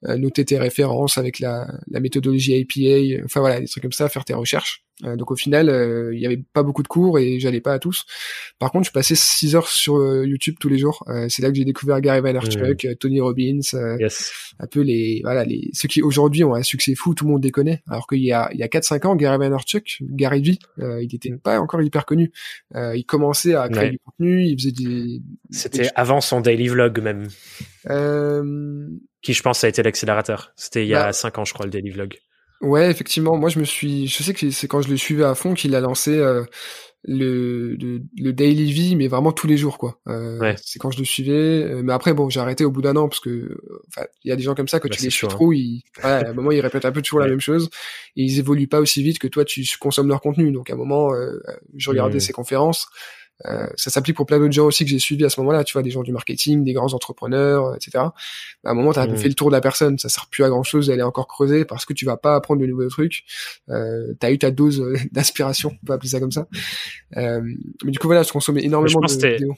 euh, noter tes références avec la, la méthodologie APA, enfin voilà, des trucs comme ça, faire tes recherches. Euh, donc au final, il y avait pas beaucoup de cours et j'allais pas à tous. Par contre, je passais 6 heures sur YouTube tous les jours. c'est là que j'ai découvert Gary Vaynerchuk, mmh. Tony Robbins, un peu les voilà les ceux qui aujourd'hui ont un succès fou, tout le monde les connaît. Alors qu'il y a il y a 4-5 ans, Gary Vaynerchuk, Gary V, il était pas encore hyper connu. il commençait à créer du contenu, il faisait des. C'était avant son daily vlog même. Euh... Qui, je pense, a été l'accélérateur. C'était il y a 5 bah ans, je crois, le daily vlog. Ouais, effectivement. Moi, je me suis. Je sais que c'est quand je le suivais à fond qu'il a lancé euh, le, le, daily V, mais vraiment tous les jours, quoi. Euh, ouais. C'est quand je le suivais. Euh, mais après, bon, j'ai arrêté au bout d'un an parce que, enfin, il y a des gens comme ça que bah, tu les suis trop, hein. ils, ouais, à un moment, ils répètent un peu toujours la même chose et ils évoluent pas aussi vite que toi, tu consommes leur contenu. Donc, à un moment, je regardais mmh. ces conférences. Euh, ça s'applique pour plein d'autres gens aussi que j'ai suivis à ce moment-là, tu vois, des gens du marketing, des grands entrepreneurs, etc. À un moment, tu as mmh. fait le tour de la personne, ça sert plus à grand-chose d'aller encore creuser parce que tu vas pas apprendre de nouveaux trucs. Euh, tu as eu ta dose euh, d'aspiration, on peut appeler ça comme ça. Euh, mais du coup, voilà, je consommais énormément de vidéos.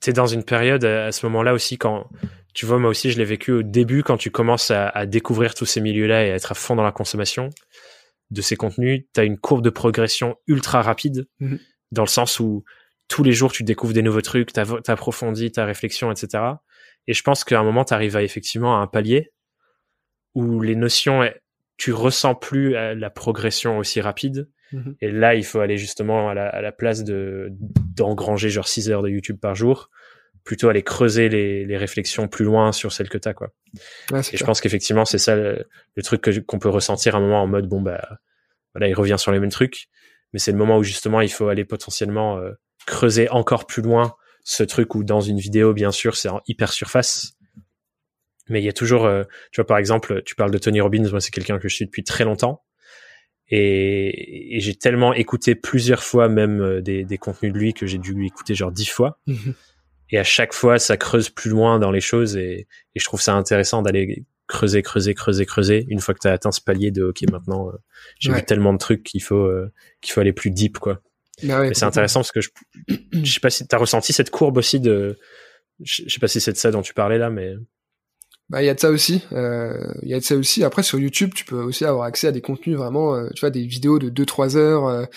T'es dans une période à ce moment-là aussi quand tu vois, moi aussi, je l'ai vécu au début quand tu commences à, à découvrir tous ces milieux-là et à être à fond dans la consommation de ces contenus. Tu as une courbe de progression ultra rapide. Mmh dans le sens où tous les jours tu découvres des nouveaux trucs, tu approfondis ta réflexion, etc. Et je pense qu'à un moment, tu arrives à effectivement à un palier où les notions, tu ressens plus euh, la progression aussi rapide. Mm-hmm. Et là, il faut aller justement à la, place de d'engranger genre 6 heures de YouTube par jour, plutôt aller creuser les, les réflexions plus loin sur celles que tu as. Quoi. et je pense qu'effectivement, c'est ça le, truc qu'on peut ressentir à un moment en mode, bon, bah voilà, il revient sur les mêmes trucs mais c'est le moment où justement il faut aller potentiellement euh, creuser encore plus loin ce truc où dans une vidéo, bien sûr, c'est en hyper surface. Mais il y a toujours, euh, tu vois, par exemple, tu parles de Tony Robbins, moi c'est quelqu'un que je suis depuis très longtemps. Et, j'ai tellement écouté plusieurs fois même euh, des, des contenus de lui que j'ai dû lui écouter genre dix fois. Mhm. Et à chaque fois, ça creuse plus loin dans les choses et, et je trouve ça intéressant d'aller creuser, creuser, creuser, creuser. Une fois que tu as atteint ce palier de OK, maintenant euh, j'ai vu tellement de trucs qu'il faut euh, qu'il faut aller plus deep quoi. Bah c'est intéressant parce que je, je sais pas si tu as ressenti cette courbe aussi de je sais pas si c'est de ça dont tu parlais là mais bah il y a de ça aussi, euh, il y a de ça aussi. Après sur YouTube, tu peux aussi avoir accès à des contenus vraiment, tu vois, des vidéos de 2-3 heures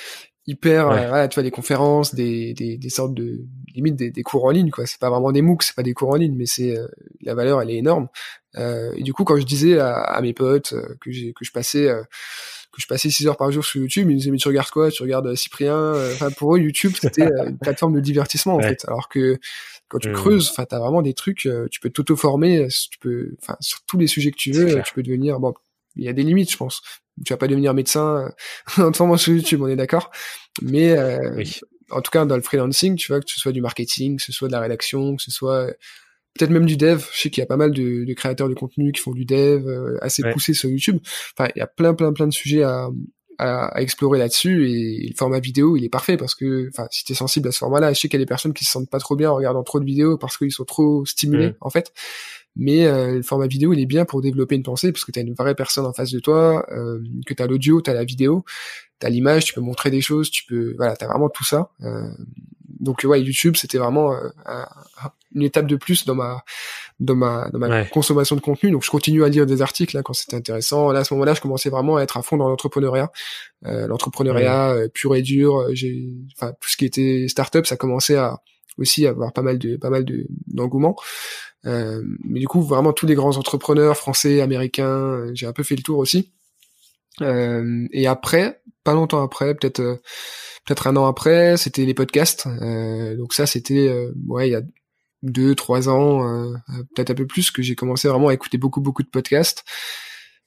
hyper, ouais. tu vois, des conférences, des, des, des sortes de limite des, des, cours en ligne, quoi. C'est pas vraiment des MOOC, c'est pas des cours en ligne, mais c'est la valeur, elle est énorme. Euh, et du coup, quand je disais à, à mes potes euh, que, j'ai, que je passais euh, que je passais 6 heures par jour sur YouTube, ils me disaient mais tu regardes quoi? Tu regardes Cyprien? Enfin pour eux, YouTube c'était une plateforme de divertissement en fait, alors que quand tu creuses, enfin t'as vraiment des trucs, tu peux t'auto-former, tu peux, enfin sur tous les sujets que tu veux, tu peux devenir bon. Il y a des limites, je pense. Tu vas pas devenir médecin en te formant sur YouTube, on est d'accord. Mais en tout cas dans le freelancing, tu vois que ce soit du marketing, que ce soit de la rédaction, que ce soit peut-être même du dev. Je sais qu'il y a pas mal de, de, créateurs de contenu qui font du dev euh, assez poussé sur YouTube. Enfin, il y a plein, plein, plein de sujets à, à, à explorer là-dessus et le format vidéo, il est parfait parce que, enfin, si t'es sensible à ce format-là, je sais qu'il y a des personnes qui se sentent pas trop bien en regardant trop de vidéos parce qu'ils sont trop stimulés, en fait. Mais euh, le format vidéo, il est bien pour développer une pensée parce que tu as une vraie personne en face de toi, euh, que tu as l'audio, tu as la vidéo, tu as l'image, tu peux montrer des choses, tu peux voilà, tu as vraiment tout ça. Euh, donc ouais, YouTube, c'était vraiment euh, une étape de plus dans ma dans ma dans ma consommation de contenu. Donc je continue à lire des articles là, quand c'était intéressant. Là à ce moment-là, je commençais vraiment à être à fond dans l'entrepreneuriat, euh, l'entrepreneuriat euh, pur et dur. Euh, j'ai enfin tout ce qui était startup, ça commençait à aussi avoir pas mal de pas mal de d'engouement. Euh, mais du coup, vraiment tous les grands entrepreneurs français, américains, j'ai un peu fait le tour aussi. et après, pas longtemps après, peut-être peut-être un an après, c'était les podcasts. Euh, donc ça, c'était euh, ouais, il y a deux, trois ans, euh, peut-être un peu plus, que j'ai commencé vraiment à écouter beaucoup, beaucoup de podcasts.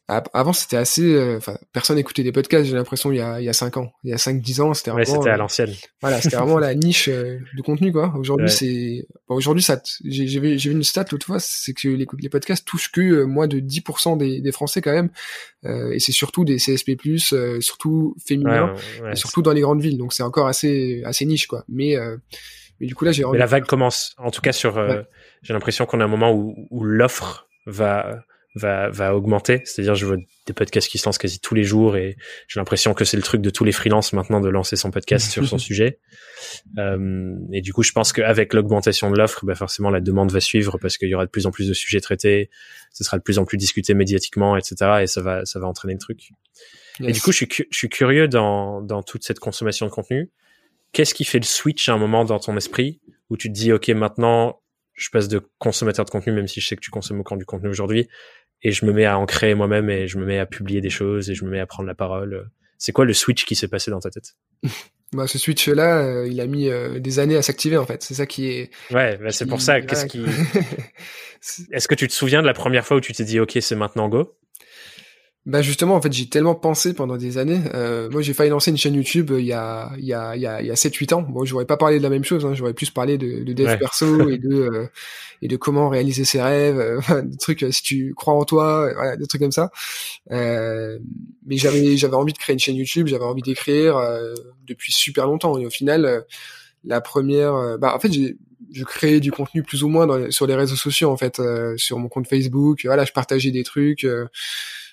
Avant, c'était assez. Euh, enfin, personne n'écoutait des podcasts. J'ai l'impression il y a il y a cinq ans, il y a cinq dix ans, c'était ouais, c'était à l'ancienne. voilà, c'était vraiment la niche de contenu quoi. Aujourd'hui, c'est aujourd'hui ça. J'ai j'ai vu, vu une stat l'autre fois, c'est que les, les podcasts touchent que moins de 10% des, des Français quand même, euh, et c'est surtout des CSP+, surtout féminins, et surtout dans les grandes villes. Donc c'est encore assez assez niche quoi. Mais mais du coup là, j'ai. Mais la vague commence. En tout cas sur. J'ai l'impression qu'on a un moment où, où l'offre va va, va augmenter. C'est-à-dire, je vois des podcasts qui se lancent quasi tous les jours et j'ai l'impression que c'est le truc de tous les freelances maintenant de lancer son podcast sur son sujet. Euh, et du coup, je pense qu'avec l'augmentation de l'offre, bah forcément, la demande va suivre parce qu'il y aura de plus en plus de sujets traités, ce sera de plus en plus discuté médiatiquement, etc. Et ça va, ça va entraîner le truc. Et du coup, je suis, je suis curieux dans, dans toute cette consommation de contenu. Qu'est-ce qui fait le switch à un moment dans ton esprit où tu te dis, OK, maintenant, je passe de consommateur de contenu, même si je sais que tu consommes encore du contenu aujourd'hui, et je me mets à en créer moi-même et je me mets à publier des choses et je me mets à prendre la parole. C'est quoi le switch qui s'est passé dans ta tête? Bah, ce switch-là, euh, il a mis euh, des années à s'activer en fait. C'est ça qui est. Ouais, bah, c'est pour ça. Qu'est-ce qui Est-ce que tu te souviens de la première fois où tu t'es dit OK, c'est maintenant go? Bah justement, en fait, j'ai tellement pensé pendant des années. Euh, moi, j'ai failli lancer une chaîne YouTube euh, il y a il y a il y a, il y a 7-8 ans. Moi, j'aurais pas parlé de la même chose. Hein. J'aurais plus parlé de, de dev perso et de euh, et de comment réaliser ses rêves, euh, des trucs si tu crois en toi, voilà, des trucs comme ça. mais j'avais j'avais envie de créer une chaîne YouTube. J'avais envie d'écrire depuis super longtemps. Et au final, la première, bah en fait, j'ai je créais du contenu plus ou moins dans, sur les réseaux sociaux en fait, sur mon compte Facebook. Voilà, je partageais des trucs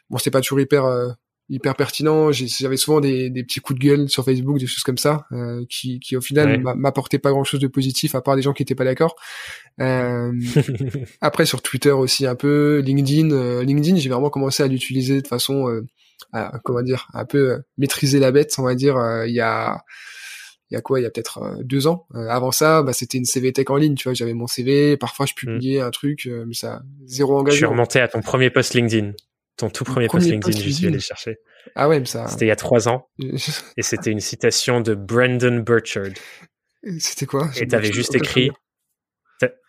bon c'était pas toujours hyper euh, hyper pertinent. J'avais souvent des, des, petits coups de gueule sur Facebook des choses comme ça euh, qui, qui au final m'apportaient pas grand chose de positif à part des gens qui étaient pas d'accord. Euh, après sur Twitter aussi un peu LinkedIn euh, LinkedIn j'ai vraiment commencé à l'utiliser de façon à, comment dire un peu maîtriser la bête on va dire il y a il y a quoi il y a peut-être deux ans. Avant ça bah c'était une CV tech en ligne tu vois j'avais mon CV parfois je publiais un truc mais ça zéro engagement. Je suis remonté à ton premier post LinkedIn ton tout premier, post LinkedIn, je suis allé chercher. Ah ouais, mais ça. C'était il y a trois ans. et c'était une citation de Brandon Burchard. C'était quoi? Et t'avais juste écrit.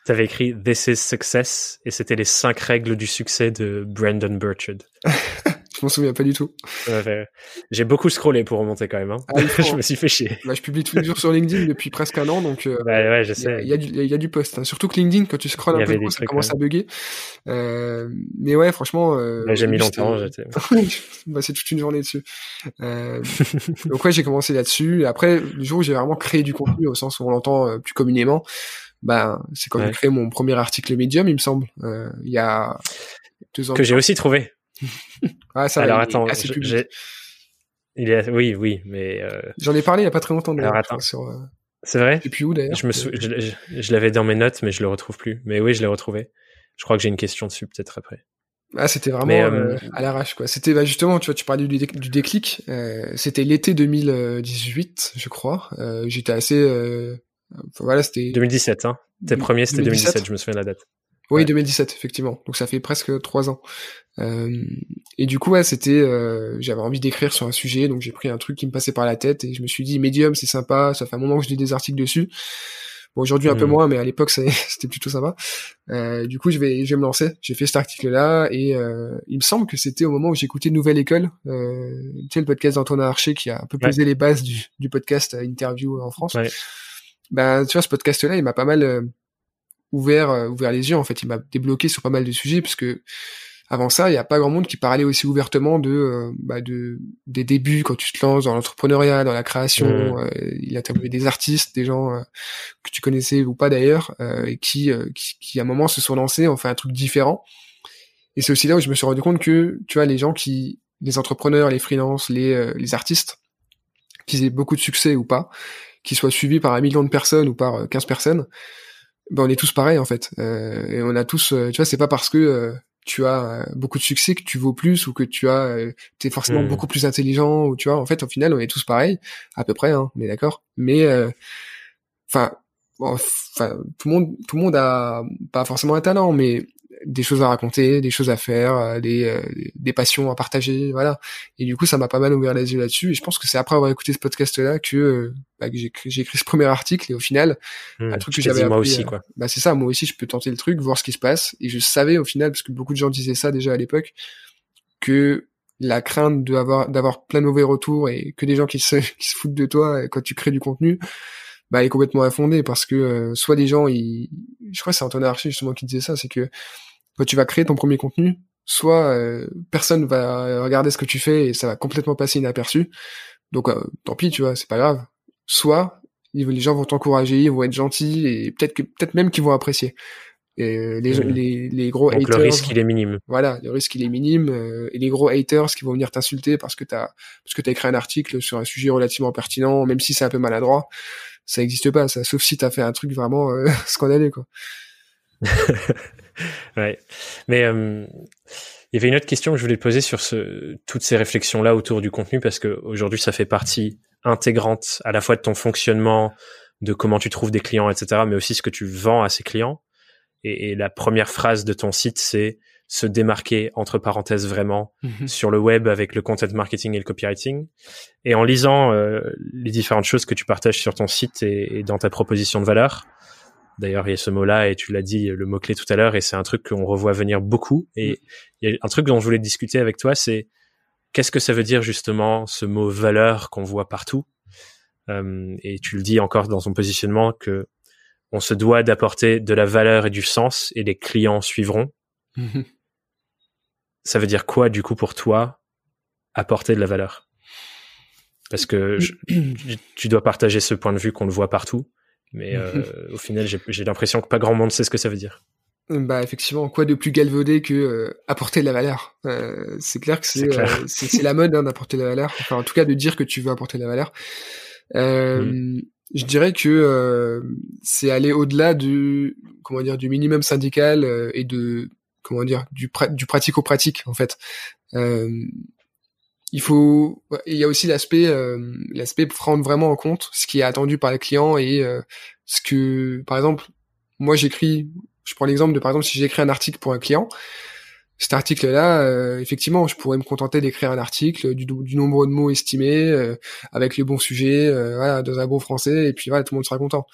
T'avais écrit This is success et c'était les cinq règles du succès de Brandon Burchard. Je m'en souviens pas du tout. J'ai beaucoup scrollé pour remonter quand même. Hein. Ah, je me suis fait chier. Bah, je publie tous les jours sur LinkedIn depuis presque un an, donc. Euh, bah, ouais, je sais. Il y, a, du, y a du post. Hein. Surtout que LinkedIn, quand tu scrolles un peu, ça commence à bugger. Euh, mais ouais, franchement. Euh, bah, j'ai mis longtemps. J'étais. bah, c'est toute une journée dessus. Euh, donc ouais, j'ai commencé là-dessus. Après, le jour où j'ai vraiment créé du contenu au sens où on l'entend euh, plus communément, bah, c'est quand j'ai créé mon premier article Medium, il me semble. Euh, il y a deux ans. Que j'ai aussi trouvé. Ah, ça, Alors attends. Il est... Oui, oui, mais. Euh... J'en ai parlé il y a pas très longtemps. Alors attends. Sur, euh... C'est vrai? Et puis où d'ailleurs Je me sou... je, je, l'avais dans mes notes, mais je le retrouve plus. Mais oui, je l'ai retrouvé. Je crois que j'ai une question dessus peut-être après. Ah, c'était vraiment euh, euh, à l'arrache quoi. C'était bah, justement, tu vois, tu parlais du, du déclic. C'était l'été 2018, je crois. J'étais assez. voilà, c'était. 2017, hein. Tes premiers, c'était 2017, je me souviens de la date. Oui, 2017, effectivement. Donc ça fait presque trois ans. Euh, et du coup, ouais, c'était, euh, j'avais envie d'écrire sur un sujet, donc j'ai pris un truc qui me passait par la tête et je me suis dit, Medium, c'est sympa, ça fait un moment que je lis des articles dessus. Bon, aujourd'hui un peu hmm. moins, mais à l'époque c'était plutôt sympa. Euh, du coup, je vais, je vais me lancer. J'ai fait cet article-là et euh, il me semble que c'était au moment où j'écoutais Nouvelle École, euh, tu sais le podcast d'Antoine Archer qui a un peu posé les bases du, du podcast Interview en France. Ouais. Ben, tu vois, ce podcast-là, il m'a pas mal ouvert euh, ouvert les yeux en fait. Il m'a débloqué sur pas mal de sujets parce que avant ça il y a pas grand monde qui parlait aussi ouvertement de euh, bah, de des débuts quand tu te lances dans l'entrepreneuriat dans la création. Mmh. euh, il a interviewé des artistes des gens que tu connaissais ou pas d'ailleurs et qui, qui, qui à un moment se sont lancés ont fait un truc différent. Et c'est aussi là où je me suis rendu compte que tu vois les gens qui les entrepreneurs les freelances les les artistes qu'ils aient beaucoup de succès ou pas qu'ils soient suivis par un million de personnes ou par 15 personnes ben on est tous pareils en fait. Euh, et on a tous, euh, tu vois, c'est pas parce que euh, tu as beaucoup de succès que tu vaux plus ou que tu as, t'es forcément hmm. beaucoup plus intelligent ou tu vois. En fait, au final, on est tous pareils, à peu près, hein, on est d'accord. Mais, enfin, enfin, tout le monde, tout le monde a pas forcément un talent, mais des choses à raconter, des choses à faire, euh, des, euh, des passions à partager, voilà. Et du coup, ça m'a pas mal ouvert les yeux là-dessus. Et je pense que c'est après avoir écouté ce podcast-là que, euh, bah, que j'ai, écrit ce premier article. Et au final, mmh, un truc que j'avais moi aussi, quoi. Bah c'est ça, moi aussi, je peux tenter le truc, voir ce qui se passe. Et je savais au final, parce que beaucoup de gens disaient ça déjà à l'époque, que la crainte d'avoir d'avoir plein de mauvais retours et que des gens qui se, qui se foutent de toi quand tu crées du contenu, bah, elle est complètement infondée parce que soit des gens, ils... je crois que c'est Antoine Archer justement qui disait ça, c'est que quand tu vas créer ton premier contenu, soit euh, personne va regarder ce que tu fais et ça va complètement passer inaperçu. Donc euh, tant pis, tu vois, c'est pas grave. Soit les gens vont t'encourager, ils vont être gentils et peut-être que peut-être même qu'ils vont apprécier. Et euh, les, mmh. les, les gros Donc haters, le risque il est minime. Voilà, le risque il est minime et les gros haters qui vont venir t'insulter parce que t'as parce que t'as écrit un article sur un sujet relativement pertinent, même si c'est un peu maladroit, ça existe pas ça. Sauf si t'as fait un truc vraiment scandaleux quoi. ouais. Mais il euh, Il y avait une autre question que je voulais te poser sur ce, toutes ces réflexions-là autour du contenu, parce que aujourd'hui, ça fait partie intégrante à la fois de ton fonctionnement, de comment tu trouves des clients, etc., mais aussi ce que tu vends à ces clients. Et, et la première phrase de ton site, c'est se démarquer entre parenthèses vraiment Mhm. sur le web avec le content marketing et le copywriting. Et en lisant euh, les différentes choses que tu partages sur ton site et, et dans ta proposition de valeur, d'ailleurs il y a ce mot-là et tu l'as dit le mot-clé tout à l'heure et c'est un truc qu'on revoit venir beaucoup. Et il y a un truc dont je voulais discuter avec toi, c'est qu'est-ce que ça veut dire justement ce mot valeur qu'on voit partout? Euh, Et tu le dis encore dans ton positionnement que on se doit d'apporter de la valeur et du sens et les clients suivront. Mhm. ça veut dire quoi du coup pour toi apporter de la valeur? Parce que je- tu dois partager ce point de vue qu'on le voit partout, mais euh, au final j'ai l'impression que pas grand monde sait ce que ça veut dire. Bah effectivement, quoi de plus galvaudé que euh, apporter de la valeur? Euh, C'est clair que C'est euh, la mode hein, d'apporter de la valeur. Enfin, en tout cas, de dire que tu veux apporter de la valeur. Euh, Je dirais que euh, c'est aller au-delà du comment dire du minimum syndical euh, et de comment dire du pra- du pratico-pratique en fait. Euh, il faut il y a aussi l'aspect euh, l'aspect prendre vraiment en compte ce qui est attendu par les clients et euh, ce que par exemple moi j'écris je prends l'exemple de par exemple si j'écris un article pour un client cet article là effectivement je pourrais me contenter d'écrire un article du, nombre de mots estimés euh, avec les bons sujets euh, dans un bon français et puis voilà tout le monde sera content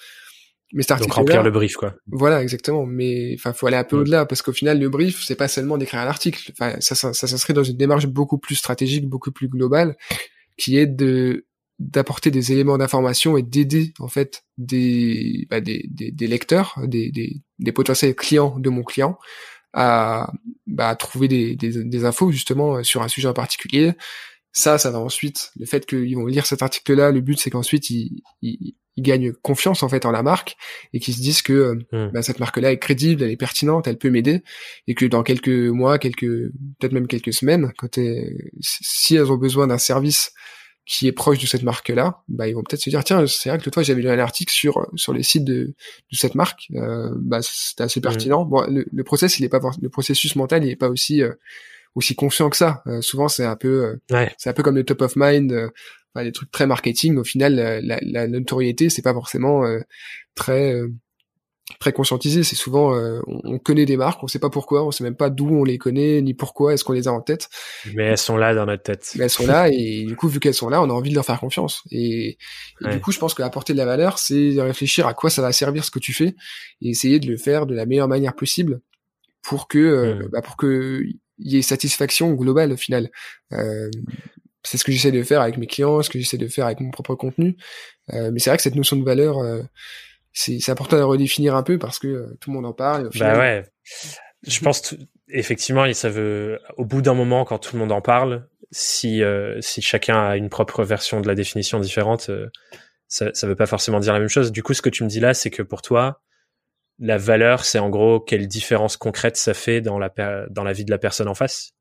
mais cet Donc remplir le brief quoi. voilà, exactement. Mais enfin, faut aller un peu Mm. au-delà parce qu'au final, le brief, c'est pas seulement d'écrire un article. Enfin, ça, ça, ça s'inscrit dans une démarche beaucoup plus stratégique, beaucoup plus globale, qui est de d'apporter des éléments d'information et d'aider en fait des, bah, des, des des lecteurs, des, des des potentiels clients de mon client à bah, à trouver des, des des infos justement sur un sujet en particulier. Ça, ça va ensuite. Le fait qu'ils vont lire cet article-là, le but c'est qu'ensuite ils, ils ils gagnent confiance en fait en la marque et qu'ils se disent que euh, Mm. bah, cette marque-là est crédible, elle est pertinente, elle peut m'aider, et que dans quelques mois, quelques peut-être même quelques semaines, quand si elles ont besoin d'un service qui est proche de cette marque-là, bah ils vont peut-être se dire tiens c'est vrai que fois j'avais lu un article sur sur les sites de, de cette marque, euh, bah c'était assez pertinent. Bon le, le process il est pas for- le processus mental il est pas aussi euh, aussi conscient que ça. Euh, souvent c'est un peu euh, Ouais. c'est un peu comme le top of mind, euh, enfin, des trucs très marketing. Au final, la, la, la notoriété, c'est pas forcément euh, très euh, très conscientisé. C'est souvent, euh, on, on connaît des marques, on sait pas pourquoi, on sait même pas d'où on les connaît ni pourquoi est-ce qu'on les a en tête. Mais elles sont là dans notre tête. Mais elles sont là et du coup, vu qu'elles sont là, on a envie de leur faire confiance. Et, et Ouais. du coup, je pense qu'apporter de la valeur, c'est réfléchir à quoi ça va servir ce que tu fais et essayer de le faire de la meilleure manière possible pour que, euh, Mm. bah, pour que il y ait satisfaction globale au final. Euh, c'est ce que j'essaie de faire avec mes clients, ce que j'essaie de faire avec mon propre contenu. Euh, mais c'est vrai que cette notion de valeur, euh, c'est important de redéfinir un peu parce que euh, tout le monde en parle. Bah ouais. Je pense effectivement, ça veut au bout d'un moment quand tout le monde en parle, si euh, si chacun a une propre version de la définition différente, euh, ça ça veut pas forcément dire la même chose. Du coup, ce que tu me dis là, c'est que pour toi, la valeur, c'est en gros quelle différence concrète ça fait dans la dans la vie de la personne en face.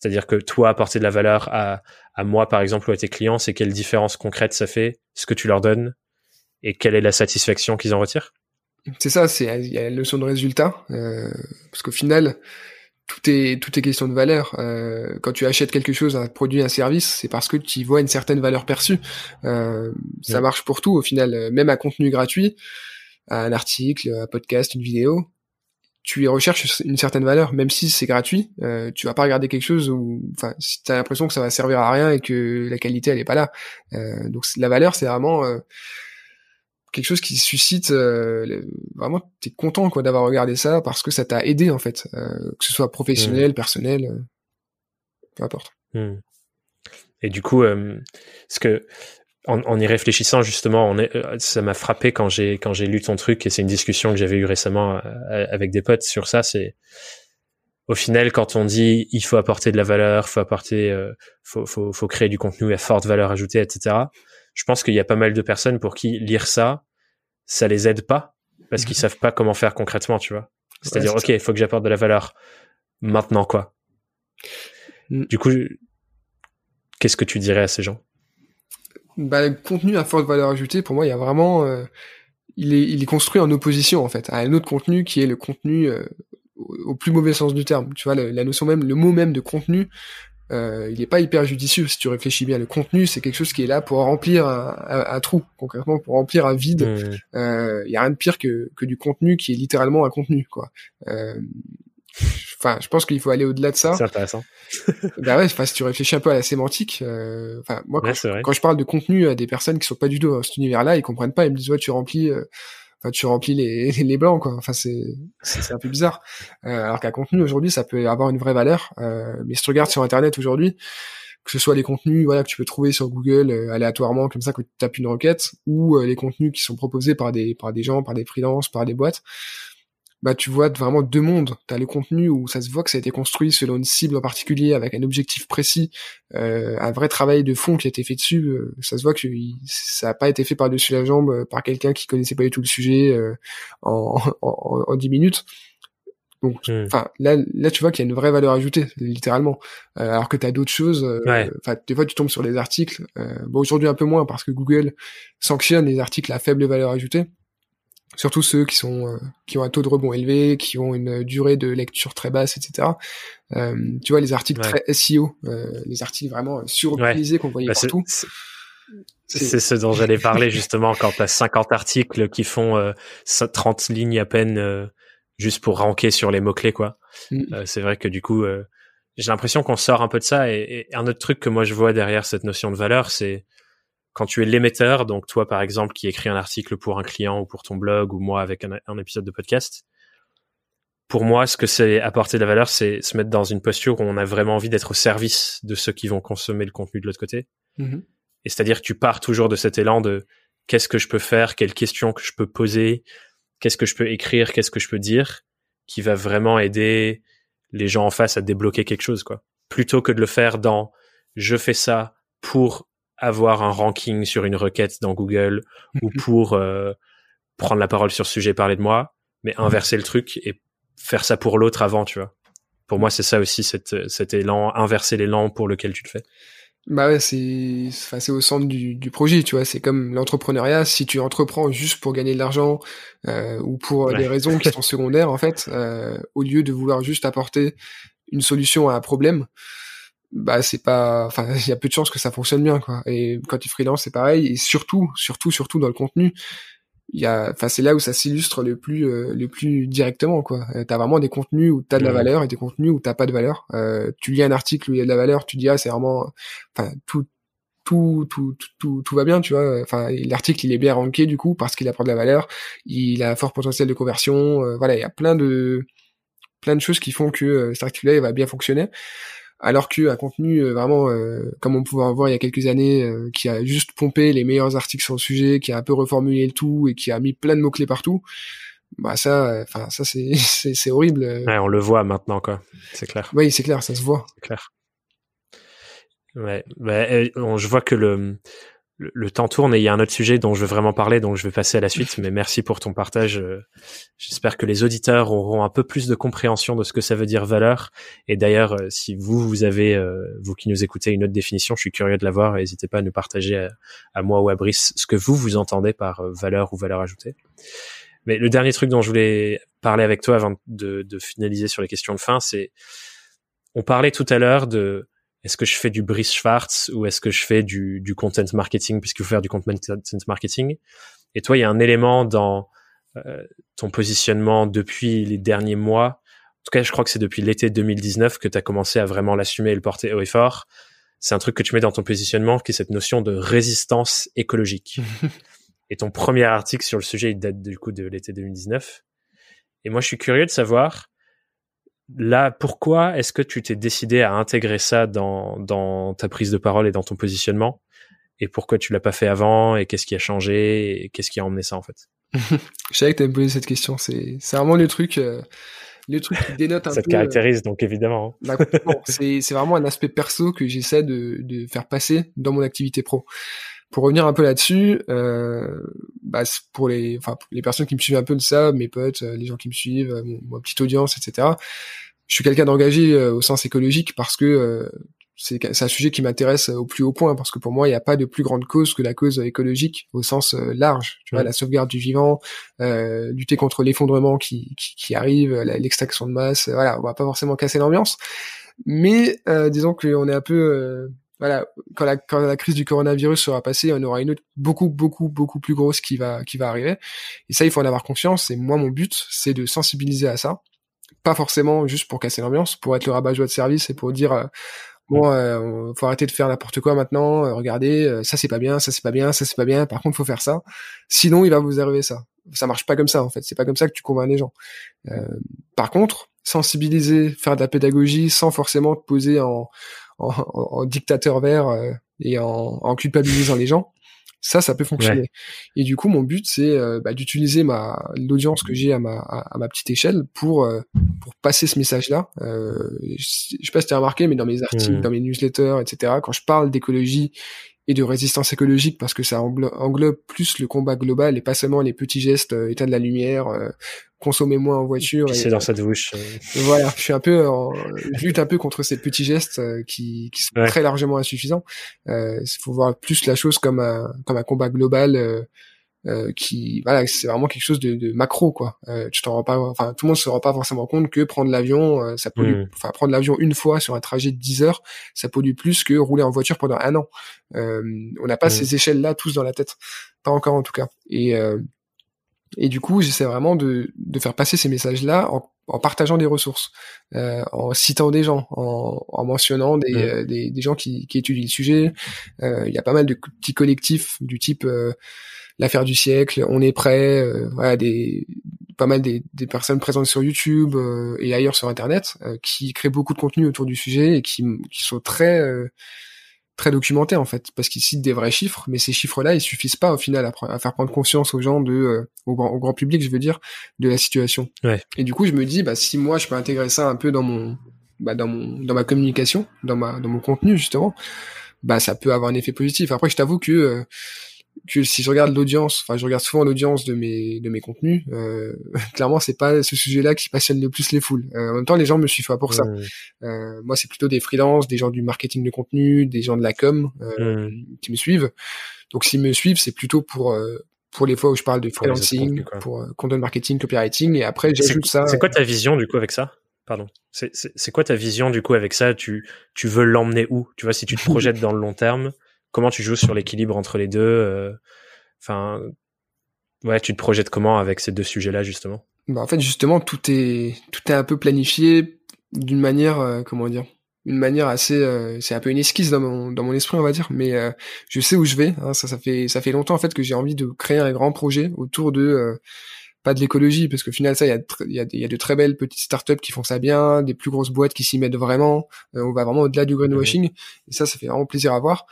C'est-à-dire que toi, apporter de la valeur à, à moi, par exemple, ou à tes clients, c'est quelle différence concrète ça fait, ce que tu leur donnes, et quelle est la satisfaction qu'ils en retirent? C'est ça, c'est il y a la notion de résultat, euh, parce qu'au final, tout est tout est question de valeur. Euh, quand tu achètes quelque chose, un produit, un service, c'est parce que tu y vois une certaine valeur perçue. Euh, ça marche pour tout au final, euh, même un contenu gratuit, un article, un podcast, une vidéo, tu y recherches une certaine valeur, même si c'est gratuit. Euh, tu vas pas regarder quelque chose où, enfin, si t'as l'impression que ça va servir à rien et que la qualité elle est pas là. Euh, donc la valeur, c'est vraiment euh, quelque chose qui suscite euh, le- vraiment t'es content quoi d'avoir regardé ça parce que ça t'a aidé en fait euh, que ce soit professionnel personnel euh, peu importe Hmm. Et du coup, euh, ce que en, en y réfléchissant justement, on est, euh, ça m'a frappé quand j'ai quand j'ai lu ton truc et c'est une discussion que j'avais eue récemment euh, avec des potes sur ça. C'est au final quand on dit il faut apporter de la valeur, faut apporter, euh, faut, faut faut créer du contenu à forte valeur ajoutée, etc. Je pense qu'il y a pas mal de personnes pour qui lire ça, ça les aide pas parce qu'ils Mhm. savent pas comment faire concrètement, tu vois. C'est-à-dire Ouais, ok, il faut que j'apporte de la valeur. Maintenant quoi Mm. Du coup, qu'est-ce que tu dirais à ces gens? Bah, le contenu à forte valeur ajoutée pour moi il y a vraiment euh, il est il est construit en opposition en fait à un autre contenu qui est le contenu euh, au, plus mauvais sens du terme. Tu vois, la, notion même, le mot même de contenu, euh, il est pas hyper judicieux si tu réfléchis bien. Le contenu, c'est quelque chose qui est là pour remplir un, trou, concrètement pour remplir un vide. Il mmh. y a rien de pire que, que du contenu qui est littéralement un contenu, quoi. Enfin, je pense qu'il faut aller au-delà de ça. C'est intéressant. bah ouais, si tu réfléchis un peu à la sémantique, enfin moi quand, je, quand, je, parle de contenu à des personnes qui sont pas du tout dans cet univers-là, ils comprennent pas, ils me disent ouais tu remplis enfin tu remplis les, les blancs quoi enfin c'est c'est un peu bizarre euh, alors qu'un contenu aujourd'hui ça peut avoir une vraie valeur euh, mais si tu regardes sur internet aujourd'hui que ce soit les contenus voilà que tu peux trouver sur Google euh, aléatoirement comme ça que tu tapes une requête ou euh, les contenus qui sont proposés par des par des gens par des freelances par des boîtes bah tu vois vraiment deux mondes. T'as le contenu où ça se voit que ça a été construit selon une cible en particulier, avec un objectif précis, euh, un vrai travail de fond qui a été fait dessus. Euh, ça se voit que ça n'a pas été fait par dessus la jambe euh, par quelqu'un qui connaissait pas du tout le sujet euh, en, en, en 10 minutes. Donc, hmm. enfin, là, là, tu vois qu'il y a une vraie valeur ajoutée, littéralement. alors que tu as d'autres choses. Enfin, des fois, tu tombes sur des articles. bon, aujourd'hui un peu moins parce que Google sanctionne les articles à faible valeur ajoutée surtout ceux qui sont euh, qui ont un taux de rebond élevé, qui ont une durée de lecture très basse, etc. Euh, tu vois les articles très SEO, euh, les articles vraiment surutilisés qu'on voyait bah, partout. C'est ce dont j'allais parler justement quand tu as 50 articles qui font 30 lignes à peine juste pour ranker sur les mots-clés quoi. Mm. c'est vrai que du coup j'ai l'impression qu'on sort un peu de ça et, et, un autre truc que moi je vois derrière cette notion de valeur c'est quand tu es l'émetteur, donc toi par exemple qui écris un article pour un client ou pour ton blog ou moi avec un, épisode de podcast, pour moi ce que c'est apporter de la valeur, c'est se mettre dans une posture où on a vraiment envie d'être au service de ceux qui vont consommer le contenu de l'autre côté. Mm-hmm. Et c'est-à-dire que tu pars toujours de cet élan de qu'est-ce que je peux faire, quelles questions que je peux poser, qu'est-ce que je peux écrire, qu'est-ce que je peux dire, qui va vraiment aider les gens en face à débloquer quelque chose, quoi. Plutôt que de le faire dans je fais ça pour avoir un ranking sur une requête dans Google ou pour euh, prendre la parole sur ce sujet, parler de moi, mais inverser le truc et faire ça pour l'autre avant, tu vois. Pour moi, c'est ça aussi, cette, cet élan, inverser l'élan pour lequel tu le fais. Bah ouais, c'est, c'est au centre du, du projet, tu vois. C'est comme l'entrepreneuriat. Si tu entreprends juste pour gagner de l'argent euh, ou pour des raisons qui sont secondaires, en fait, euh, au lieu de vouloir juste apporter une solution à un problème, bah c'est pas enfin il y a peu de chances que ça fonctionne bien quoi. Et quand tu freelance c'est pareil. Et surtout surtout surtout dans le contenu il y a enfin c'est là où ça s'illustre le plus euh, le plus directement quoi. Euh, t'as vraiment des contenus où t'as de la valeur et des contenus où t'as pas de valeur. Euh, tu lis un article où il y a de la valeur tu dis ah c'est vraiment enfin tout tout, tout, tout, tout va bien, tu vois. Enfin, l'article il est bien ranké du coup parce qu'il apporte de la valeur, il a un fort potentiel de conversion. Euh, voilà, il y a plein de plein de choses qui font que cet article-là va bien fonctionner alors qu'un contenu euh, vraiment euh, comme on pouvait en voir il y a quelques années euh, qui a juste pompé les meilleurs articles sur le sujet qui a un peu reformulé le tout et qui a mis plein de mots clés partout bah ça enfin ça c'est c'est horrible ouais, on le voit maintenant quoi. C'est clair. Oui c'est clair ça se voit. C'est clair. Ouais bah, je vois que le le, temps tourne et il y a un autre sujet dont je veux vraiment parler, donc je vais passer à la suite. Mais merci pour ton partage. Euh, j'espère que les auditeurs auront un peu plus de compréhension de ce que ça veut dire valeur. Et d'ailleurs, euh, si vous, vous avez, euh, vous qui nous écoutez, une autre définition, je suis curieux de la voir. N'hésitez pas à nous partager à, moi ou à Brice ce que vous, vous entendez par valeur ou valeur ajoutée. Mais le dernier truc dont je voulais parler avec toi avant de, de finaliser sur les questions de fin, c'est, on parlait tout à l'heure de est-ce que je fais du Brice Schwartz ou est-ce que je fais du, du content marketing puisqu'il faut faire du content marketing? Et toi, il y a un élément dans euh, ton positionnement depuis les derniers mois. En tout cas, je crois que c'est depuis l'été 2019 que tu as commencé à vraiment l'assumer et le porter haut et fort. C'est un truc que tu mets dans ton positionnement qui est cette notion de résistance écologique. et ton premier article sur le sujet, il date du coup de l'été 2019. Et moi, je suis curieux de savoir là, pourquoi est-ce que tu t'es décidé à intégrer ça dans, dans ta prise de parole et dans ton positionnement? Et pourquoi tu l'as pas fait avant? Et qu'est-ce qui a changé? Et qu'est-ce qui a emmené ça en fait? Je savais que tu me posé cette question. C'est, vraiment le truc, euh, le truc qui dénote un ça peu. Ça te caractérise donc évidemment. Hein. C'est, c'est vraiment un aspect perso que j'essaie de, de faire passer dans mon activité pro pour revenir un peu là-dessus, euh, bah, pour les, enfin, les personnes qui me suivent un peu de ça, mes potes, euh, les gens qui me suivent, euh, mon, ma petite audience, etc. Je suis quelqu'un d'engagé euh, au sens écologique parce que c'est c'est un sujet qui m'intéresse au plus haut point parce que pour moi il n'y a pas de plus grande cause que la cause écologique au sens large tu vois la sauvegarde du vivant euh, lutter contre l'effondrement qui, qui, qui arrive l'extraction de masse voilà on va pas forcément casser l'ambiance mais euh, disons qu'on est un peu euh, voilà quand la quand la crise du coronavirus sera passée on aura une autre beaucoup beaucoup beaucoup plus grosse qui va qui va arriver et ça il faut en avoir conscience et moi mon but c'est de sensibiliser à ça pas forcément juste pour casser l'ambiance, pour être le rabat-joie de service et pour dire euh, bon, euh, faut arrêter de faire n'importe quoi maintenant. Euh, regardez, euh, ça c'est pas bien, ça c'est pas bien, ça c'est pas bien. Par contre, faut faire ça. Sinon, il va vous arriver ça. Ça marche pas comme ça en fait. C'est pas comme ça que tu convaincs les gens. par contre, sensibiliser, faire de la pédagogie sans forcément te poser en, en, en dictateur vert et en, en culpabilisant les gens, ça, ça peut fonctionner. Et du coup, mon but, c'est euh, bah, d'utiliser ma l'audience que j'ai à ma à, ma petite échelle pour euh, pour passer ce message-là. Euh, je, sais pas si tu as remarqué, mais dans mes articles, mmh. dans mes newsletters, etc., quand je parle d'écologie et de résistance écologique parce que ça englobe, plus le combat global et pas seulement les petits gestes, euh, état de la lumière, euh, consommer moins en voiture. C'est dans cette douche. Euh. Voilà, je suis un peu, en, je lutte un peu contre ces petits gestes qui, qui sont très largement insuffisants. Il faut voir plus la chose comme un comme un combat global euh, qui voilà c'est vraiment quelque chose de, de macro quoi euh, tu t'en rends pas enfin tout le monde se rend pas forcément compte que prendre l'avion euh, ça pollue mmh. enfin prendre l'avion une fois sur un trajet de 10 heures ça pollue plus que rouler en voiture pendant un an euh, on n'a pas mmh. ces échelles là tous dans la tête pas encore en tout cas et et du coup j'essaie vraiment de, de faire passer ces messages là en, en partageant des ressources en citant des gens en, en mentionnant des, mmh. des, des, gens qui, qui étudient le sujet il y a pas mal de petits collectifs du type l'affaire du siècle, on est prêt, euh, voilà des pas mal des, des, personnes présentes sur YouTube euh, et ailleurs sur Internet euh, qui créent beaucoup de contenu autour du sujet et qui, qui sont très très documentés en fait parce qu'ils citent des vrais chiffres mais ces chiffres-là ils suffisent pas au final à, faire prendre conscience aux gens de au, grand, au, grand, public je veux dire de la situation ouais. et du coup je me dis bah si moi je peux intégrer ça un peu dans mon bah, dans mon dans ma communication dans ma dans mon contenu justement bah ça peut avoir un effet positif après je t'avoue que que si je regarde l'audience, enfin je regarde souvent l'audience de mes de mes contenus, euh, clairement c'est pas ce sujet-là qui passionne le plus les foules. Euh, en même temps, les gens me suivent pas pour ça. Euh, moi, c'est plutôt des freelances, des gens du marketing de contenu, des gens de la com euh, qui me suivent. Donc s'ils me suivent, c'est plutôt pour euh, pour les fois où je parle de freelancing, pour, content marketing, copywriting, et après j'ajoute ça. C'est quoi ta vision du coup avec ça? Pardon. C'est quoi ta vision du coup avec ça? Tu tu veux l'emmener où? Tu vois si tu te projettes dans le long terme comment tu joues sur l'équilibre entre les deux euh, Enfin, ouais, tu te projettes comment avec ces deux sujets-là justement? Bah, en fait, justement, tout est tout est un peu planifié d'une manière, euh, comment dire, une manière assez, euh, c'est un peu une esquisse dans mon dans mon esprit, on va dire, mais je sais où je vais. Hein, ça, ça fait ça fait longtemps en fait que j'ai envie de créer un grand projet autour de pas de l'écologie, parce qu'au final, ça, il y a, y, a, y a de très belles petites startups qui font ça bien, des plus grosses boîtes qui s'y mettent vraiment. on va vraiment au-delà du greenwashing, mmh et ça, ça fait vraiment plaisir à voir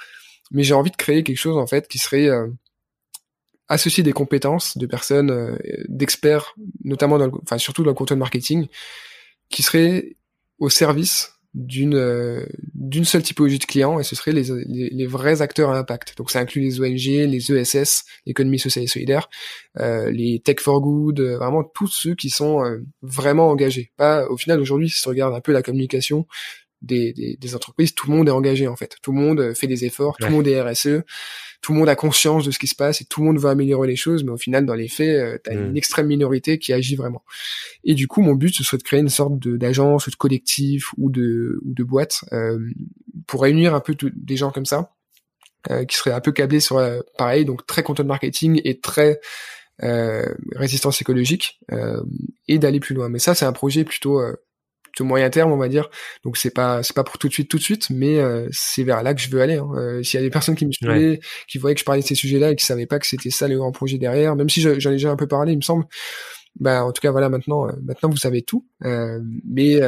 mais j'ai envie de créer quelque chose en fait qui serait euh, associer des compétences de personnes, euh, d'experts, notamment dans le, enfin surtout dans le content marketing, qui serait au service d'une euh, d'une seule typologie de clients et ce serait les, les, les, vrais acteurs à impact. Donc ça inclut les ONG, les ESS, l'économie sociale et solidaire, euh, les Tech for Good, vraiment tous ceux qui sont vraiment engagés. Pas au final aujourd'hui si tu regardes un peu la communication, des, des, entreprises, tout le monde est engagé en fait. Tout le monde fait des efforts, tout le monde est RSE, tout le monde a conscience de ce qui se passe et tout le monde veut améliorer les choses, mais au final, dans les faits, euh, tu as une mm. extrême minorité qui agit vraiment. Et du coup, mon but, ce serait de créer une sorte d'agence ou de collectif ou de, ou de boîte euh, pour réunir un peu des gens comme ça, euh, qui seraient un peu câblés sur, pareil, donc très content marketing et très résistance écologique, et d'aller plus loin. Mais ça, c'est un projet plutôt moyen terme, on va dire. Donc c'est pas c'est pas pour tout de suite tout de suite, mais euh, c'est vers là que je veux aller. Hein. Euh, S'il y a des personnes qui me suivaient, qui voyaient que je parlais de ces sujets-là et qui savaient pas que c'était ça le grand projet derrière, même si j'en ai déjà un peu parlé, il me semble. Bah en tout cas voilà maintenant euh, maintenant vous savez tout. Mais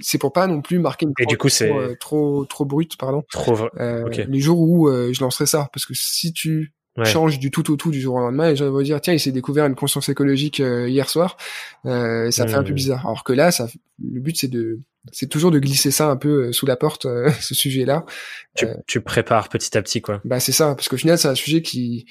c'est pour pas non plus marquer une et du coup c'est trop trop brute pardon. Trop. Les jours où je lancerai ça, parce que si tu change du tout au tout du jour au lendemain et je vais dire tiens il s'est découvert une conscience écologique euh, hier soir euh, ça fait un peu bizarre alors que là ça le but c'est de c'est toujours de glisser ça un peu euh, sous la porte ce sujet là tu, tu, prépares petit à petit quoi bah c'est ça parce qu'au final c'est un sujet qui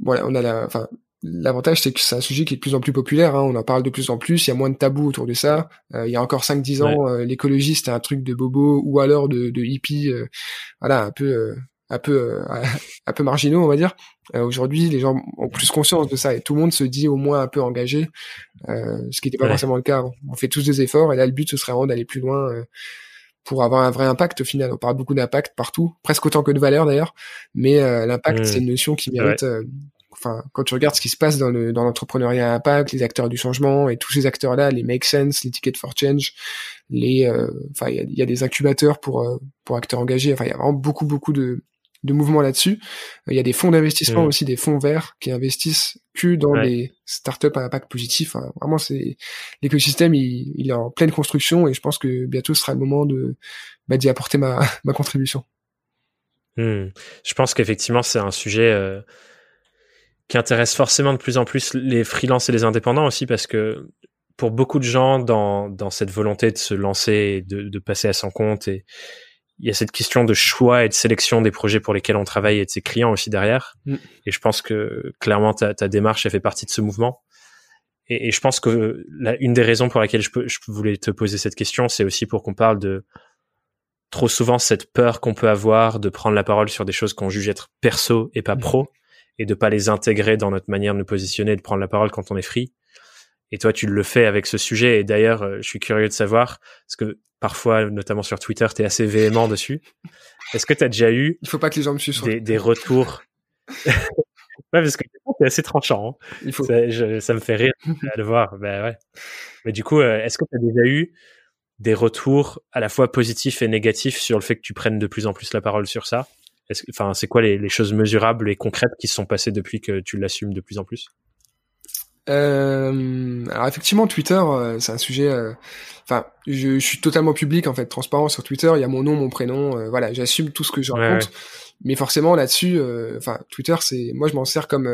voilà on a la enfin l'avantage c'est que c'est un sujet qui est de plus en plus populaire. Hein. On en parle de plus en plus. Il y a moins de tabous autour de ça. il y a encore 5-10 ans, l'écologie c'était un truc de bobo ou alors de, de hippie. voilà, un peu un peu euh, un peu marginaux on va dire. Euh, aujourd'hui les gens ont plus conscience de ça et tout le monde se dit au moins un peu engagé euh, ce qui n'était pas forcément le cas on fait tous des efforts et là le but ce serait vraiment d'aller plus loin pour avoir un vrai impact au final. On parle beaucoup d'impact partout presque autant que de valeur d'ailleurs. Mais l'impact c'est une notion qui mérite enfin quand tu regardes ce qui se passe dans le dans l'entrepreneuriat impact les acteurs du changement et tous ces acteurs là les make sense les tickets for change les enfin il y a, y a, des incubateurs pour pour acteurs engagés. Enfin il y a vraiment beaucoup beaucoup de de mouvements là-dessus. Il y a des fonds d'investissement mm. aussi, des fonds verts qui investissent que dans les startups à impact positif. vraiment, c'est l'écosystème, il, est en pleine construction et je pense que bientôt ce sera le moment de bah, d'y apporter ma, ma contribution. Mm. Je pense qu'effectivement, c'est un sujet euh, qui intéresse forcément de plus en plus les freelances et les indépendants aussi parce que pour beaucoup de gens dans, dans cette volonté de se lancer et de, de passer à son compte et il y a cette question de choix et de sélection des projets pour lesquels on travaille et de ses clients aussi derrière. Mm. Et je pense que clairement ta, ta, démarche elle fait partie de ce mouvement. Et, et je pense que la, une des raisons pour laquelle je, peux, je voulais te poser cette question, c'est aussi pour qu'on parle de trop souvent cette peur qu'on peut avoir de prendre la parole sur des choses qu'on juge être perso et pas mm. pro, et de pas les intégrer dans notre manière de nous positionner, de prendre la parole quand on est free. Et toi, tu le fais avec ce sujet. Et d'ailleurs, euh, je suis curieux de savoir, parce que parfois, notamment sur Twitter, tu es assez véhément dessus. Est-ce que tu as déjà eu... Il faut pas que les gens me suivent. Des, des retours... ouais, parce que es assez tranchant. Hein. Il faut... ça, ça, me fait rire à le voir. Ben ouais. Mais du coup, euh, est-ce que tu as déjà eu des retours à la fois positifs et négatifs sur le fait que tu prennes de plus en plus la parole sur ça? Enfin, c'est quoi les, les, choses mesurables et concrètes qui se sont passées depuis que tu l'assumes de plus en plus? Euh, alors effectivement, Twitter, euh, c'est un sujet. Euh, enfin, je, je, suis totalement public en fait, transparent sur Twitter. Il y a mon nom, mon prénom. Euh, voilà, j'assume tout ce que je raconte. Mais forcément, là-dessus, enfin, Twitter, c'est moi, je m'en sers comme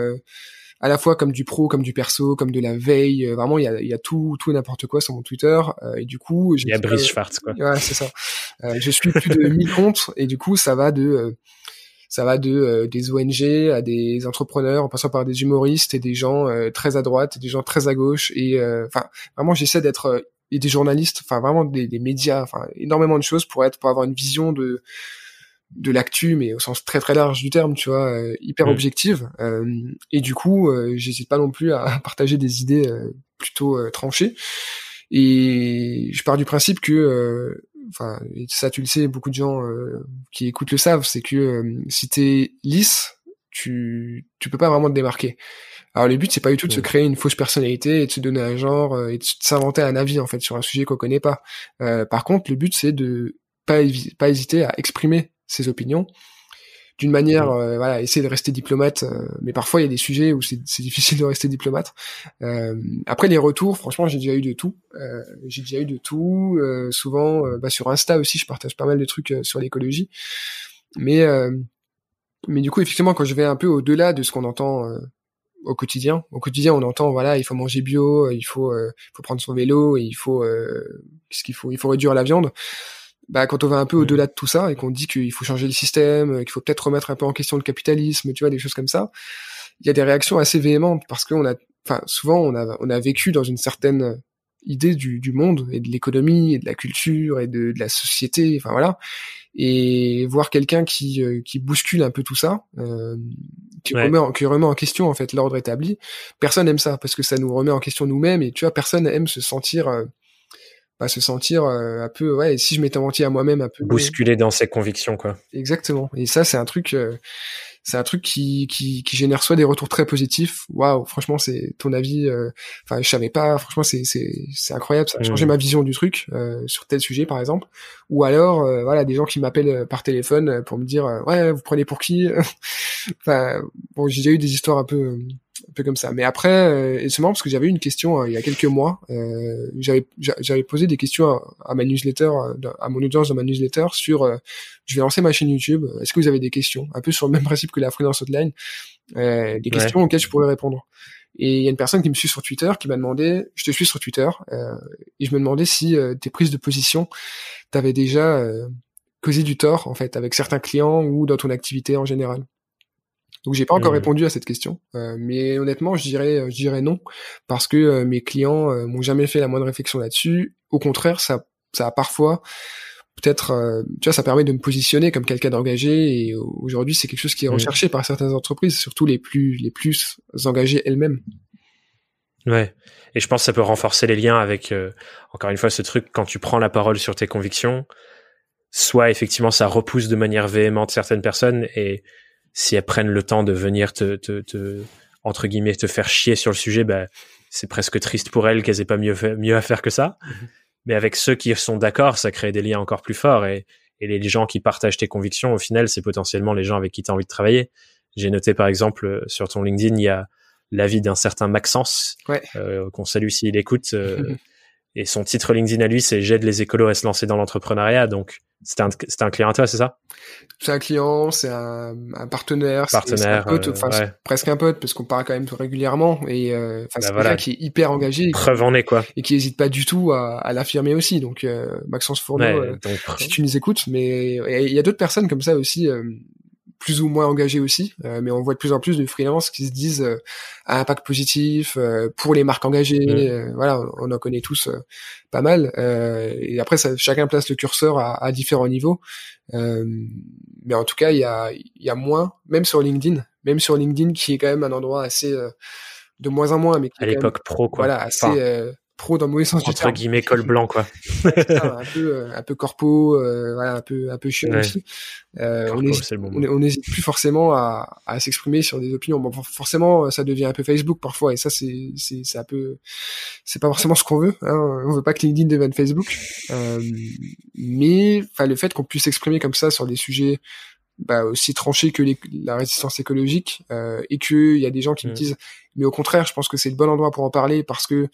à la fois comme du pro, comme du perso, comme de la veille. vraiment, il y a, il y a tout, tout et n'importe quoi sur mon Twitter. et du coup, il y a Brice Schwartz quoi. Ouais, c'est ça. je suis plus de 1000 comptes et du coup, ça va de ça va de euh, des ONG à des entrepreneurs, en passant par des humoristes et des gens euh, très à droite, et des gens très à gauche. Et euh, enfin, vraiment, j'essaie d'être et des journalistes, enfin vraiment des, des médias, enfin énormément de choses pour être pour avoir une vision de de l'actu, mais au sens très très large du terme, tu vois, hyper mm. objective. et du coup, j'hésite pas non plus à partager des idées plutôt tranchées. Et je pars du principe que enfin ça tu le sais, beaucoup de gens euh, qui écoutent le savent, c'est que euh, si t'es lisse, tu tu peux pas vraiment te démarquer. Alors le but c'est pas du tout de se créer une fausse personnalité et de se donner un genre euh, et de s'inventer un avis en fait sur un sujet qu'on connaît pas. par contre le but c'est de pas pas hésiter à exprimer ses opinions d'une manière, euh, voilà, essayer de rester diplomate. Euh, mais parfois, il y a des sujets où c'est difficile de rester diplomate. Euh, après, les retours, franchement, j'ai déjà eu de tout. j'ai déjà eu de tout. souvent, bah, sur Insta aussi, je partage pas mal de trucs sur l'écologie. Mais, mais du coup, effectivement, quand je vais un peu au-delà de ce qu'on entend au quotidien. Au quotidien, on entend voilà, il faut manger bio, il faut, faut prendre son vélo, et il faut qu'est-ce qu'il faut, il faut réduire la viande bah, quand on va un peu mm. au-delà de tout ça et qu'on dit qu'il faut changer le système, qu'il faut peut-être remettre un peu en question le capitalisme, tu vois, des choses comme ça, il y a des réactions assez véhémentes parce qu'on a, enfin, souvent on a, on a vécu dans une certaine idée du, du monde et de l'économie et de la culture et de, de la société, enfin voilà, et voir quelqu'un qui, euh, qui bouscule un peu tout ça, euh, qui, remet en, qui remet en question en fait l'ordre établi, personne aime ça parce que ça nous remet en question nous-mêmes et tu vois, personne aime se sentir euh, se sentir euh, un peu ouais si je m'étais menti à moi-même un peu bousculé dans ses convictions quoi. exactement. Et ça c'est un truc euh, c'est un truc qui, qui, qui génère soit des retours très positifs waouh franchement c'est ton avis euh, enfin je savais pas franchement c'est c'est c'est incroyable ça a changé mmh. ma vision du truc sur tel sujet par exemple. Ou alors voilà des gens qui m'appellent par téléphone pour me dire ouais vous prenez pour qui? Enfin bon j'ai déjà eu des histoires un peu un peu comme ça. Mais après, euh, c'est marrant parce que j'avais une question euh, il y a quelques mois. Euh, j'avais j'avais posé des questions à, ma newsletter, à mon audience de ma newsletter sur je vais lancer ma chaîne YouTube. Est-ce que vous avez des questions? Un peu sur le même principe que la freelance hotline, des questions auxquelles je pourrais répondre. Et il y a une personne qui me suit sur Twitter qui m'a demandé, je te suis sur Twitter, et je me demandais si tes prises de position t'avaient déjà causé du tort en fait avec certains clients ou dans ton activité en général. Donc j'ai pas encore Mhm. répondu à cette question, Euh, mais honnêtement, je dirais, je dirais non parce que euh, mes clients euh, m'ont jamais fait la moindre réflexion là-dessus. Au contraire, ça, ça a parfois peut-être, euh, tu vois, ça permet de me positionner comme quelqu'un d'engagé. Et aujourd'hui, c'est quelque chose qui est Mhm. recherché par certaines entreprises, surtout les plus les plus engagées elles-mêmes. Ouais. Et je pense que ça peut renforcer les liens avec, euh, encore une fois, ce truc, quand tu prends la parole sur tes convictions, soit effectivement ça repousse de manière véhémente certaines personnes et si elles prennent le temps de venir te, te, te entre guillemets, te faire chier sur le sujet, bah, c'est presque triste pour elles qu'elles aient pas mieux, fait- mieux à faire que ça. Mais avec ceux qui sont d'accord, ça crée des liens encore plus forts et, et les gens qui partagent tes convictions, au final, c'est potentiellement les gens avec qui tu as envie de travailler. J'ai noté par exemple euh, sur ton LinkedIn, il y a l'avis d'un certain Maxence, Ouais. euh, qu'on salue s'il écoute. euh, et son titre LinkedIn à lui, c'est J'aide les écolos à se lancer dans l'entrepreneuriat. Donc, c'était un, un client à toi, c'est ça? C'est un client, c'est un, un partenaire, c'est- c'est un Partenaire, pote, euh, c'est ouais. presque un pote parce qu'on parle quand même régulièrement et euh, Bah c'est voilà. quelqu'un qui est hyper engagé Preuve en est, quoi. et qui hésite pas du tout à, à l'affirmer aussi. Donc euh, Maxence Fourneau, Ouais, euh, donc, si tu nous écoutes, mais il y a d'autres personnes comme ça aussi, euh, plus ou moins engagées aussi, euh, mais on voit de plus en plus de freelances qui se disent euh, à impact positif euh, pour les marques engagées. Mm. euh, voilà, on en connaît tous euh, pas mal. euh, et après, ça, chacun place le curseur à, à différents niveaux. Euh, mais en tout cas, il y a, y a moins, même sur LinkedIn, même sur LinkedIn, qui est quand même un endroit assez euh, de moins en moins, mais qui à l'époque pro, quoi. voilà, assez Enfin, euh, pro dans le mauvais sens du entre terme. guillemets, col blanc, quoi. Un peu euh, un peu corpo euh, voilà un peu un peu chiant Ouais. aussi euh, on Corpo, on n'hésite plus forcément à, à s'exprimer sur des opinions bon for- forcément euh, ça devient un peu Facebook parfois et ça c'est c'est c'est un peu c'est pas forcément ce qu'on veut hein. on veut pas que LinkedIn devienne Facebook euh, mais enfin le fait qu'on puisse s'exprimer comme ça sur des sujets bah, aussi tranchés que les- la résistance écologique euh, et que il y a des gens qui me Mm. disent mais au contraire je pense que c'est le bon endroit pour en parler parce que